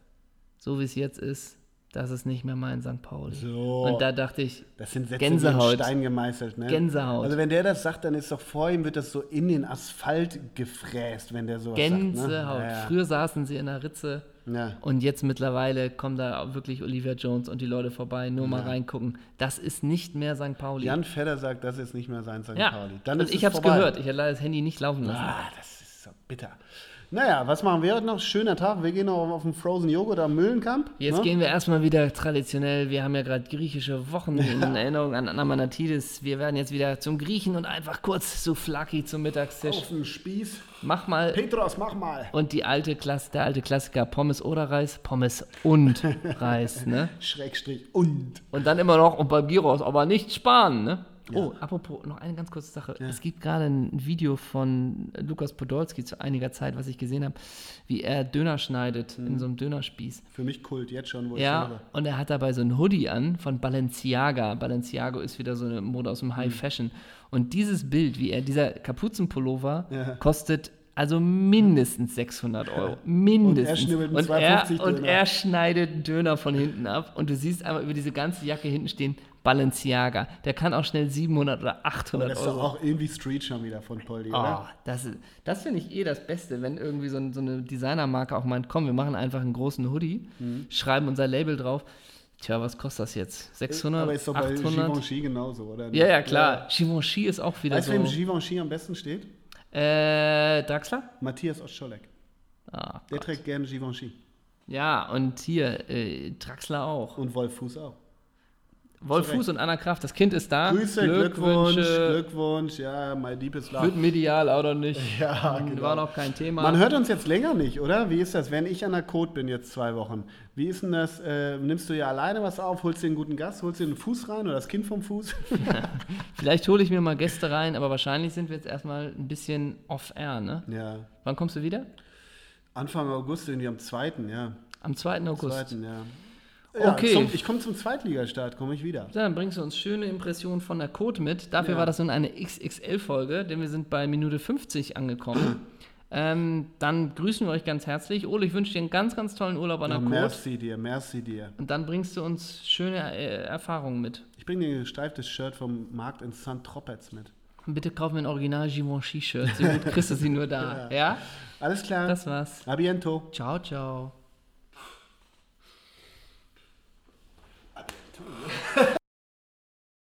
so wie es jetzt ist, das ist nicht mehr mein St. Pauli. So. Und da dachte ich, Das sind Sätze Gänsehaut. Stein gemeißelt, ne? Gänsehaut. Also wenn der das sagt, dann ist doch vor ihm, wird das so in den Asphalt gefräst, wenn der sowas Gänsehaut. sagt. Ne? Ja, Früher saßen sie in der Ritze ja. und jetzt mittlerweile kommen da wirklich Olivia Jones und die Leute vorbei, nur mal reingucken. Das ist nicht mehr St. Pauli. Jan Fedder sagt, das ist nicht mehr sein St. Pauli. Dann und ist ich habe es gehört. Ich hätte leider das Handy nicht laufen lassen. Ah, das ist so bitter. Naja, was machen wir heute noch? Schöner Tag. Wir gehen noch auf den Frozen Joghurt am Mühlenkamp. Jetzt ne? gehen wir erstmal wieder traditionell. Wir haben ja gerade griechische Wochen in Erinnerung an Anamanatidis. Wir werden jetzt wieder zum Griechen und einfach kurz Souflaki zum Mittagstisch. Auf den Spieß. Mach mal. Petros, mach mal. Und die alte Klasse, der alte Klassiker Pommes oder Reis, Pommes und Reis, ne? Schrägstrich und. Und dann immer noch und beim Gyros, aber nicht sparen, ne? Oh, apropos, noch eine ganz kurze Sache. Es gibt gerade ein Video von Lukas Podolski zu einiger Zeit, was ich gesehen habe, wie er Döner schneidet in so einem Dönerspieß. Für mich Kult, jetzt schon, wo ich Ja, höre. und er hat dabei so ein Hoodie an von Balenciaga. Balenciago ist wieder so eine Mode aus Mhm. dem High Fashion. Und dieses Bild, wie er, dieser Kapuzenpullover, Ja. kostet also mindestens 600 Euro. Mindestens. schnibbelt einen und, er, 250 und er schneidet einen Döner von hinten ab. Und du siehst einmal über diese ganze Jacke hinten stehen Balenciaga. Der kann auch schnell 700 oder 800 Das ist doch Euro. auch irgendwie Street schon wieder von Poldi, Oh, oder? das ist- das finde ich eh das Beste, wenn irgendwie so, ein, so eine Designermarke auch meint, komm, wir machen einfach einen großen Hoodie, Mhm. schreiben unser Label drauf. Tja, was kostet das jetzt? 600, Aber ist doch bei 800? Givenchy genauso, oder? Ja, ja, klar. Givenchy ist auch wieder Weißt du, wem so. Givenchy am besten steht? Äh, Draxler? Matthias Ostscholek. Ah, Der Gott. trägt gerne Givenchy. Ja, und hier, äh, Draxler auch. Und Wolf Fuß auch. Wolf. Fuß und Anna Kraft, das Kind ist da. Grüße, Glückwunsch. Glückwunsch, ja, my deepest love. Wird medial oder nicht. Ja, genau. War noch kein Thema. Man hört uns jetzt länger nicht, oder? Wie ist das, wenn ich an der Code bin jetzt zwei Wochen? Wie ist denn das? Äh, nimmst du ja alleine was auf, holst dir einen guten Gast, holst dir einen Fuß rein oder das Kind vom Fuß? Vielleicht hole ich mir mal Gäste rein, aber wahrscheinlich sind wir jetzt erstmal ein bisschen off-air, ne? ja. Wann kommst du wieder? Anfang August, irgendwie am 2., ja. Am 2. August. 2., ja. Ja Okay. Zum, ich komme zum Zweitligastart, komme ich wieder. Ja, Dann bringst du uns schöne Impressionen von der Code mit. Dafür Ja. war das nun eine XXL-Folge, denn wir sind bei Minute 50 angekommen. ähm, dann grüßen wir euch ganz herzlich. Ole, ich wünsche dir einen ganz, ganz tollen Urlaub an der Ja, Code. merci dir, merci dir. Und dann bringst du uns schöne äh, Erfahrungen mit. Ich bringe dir ein gestreiftes Shirt vom Markt in St. Tropez mit. Und bitte kauf mir ein Original Givenchy-Shirt. So gut kriegst du sie nur da. ja? Alles klar. Das war's. A biento. Ciao, ciao. too.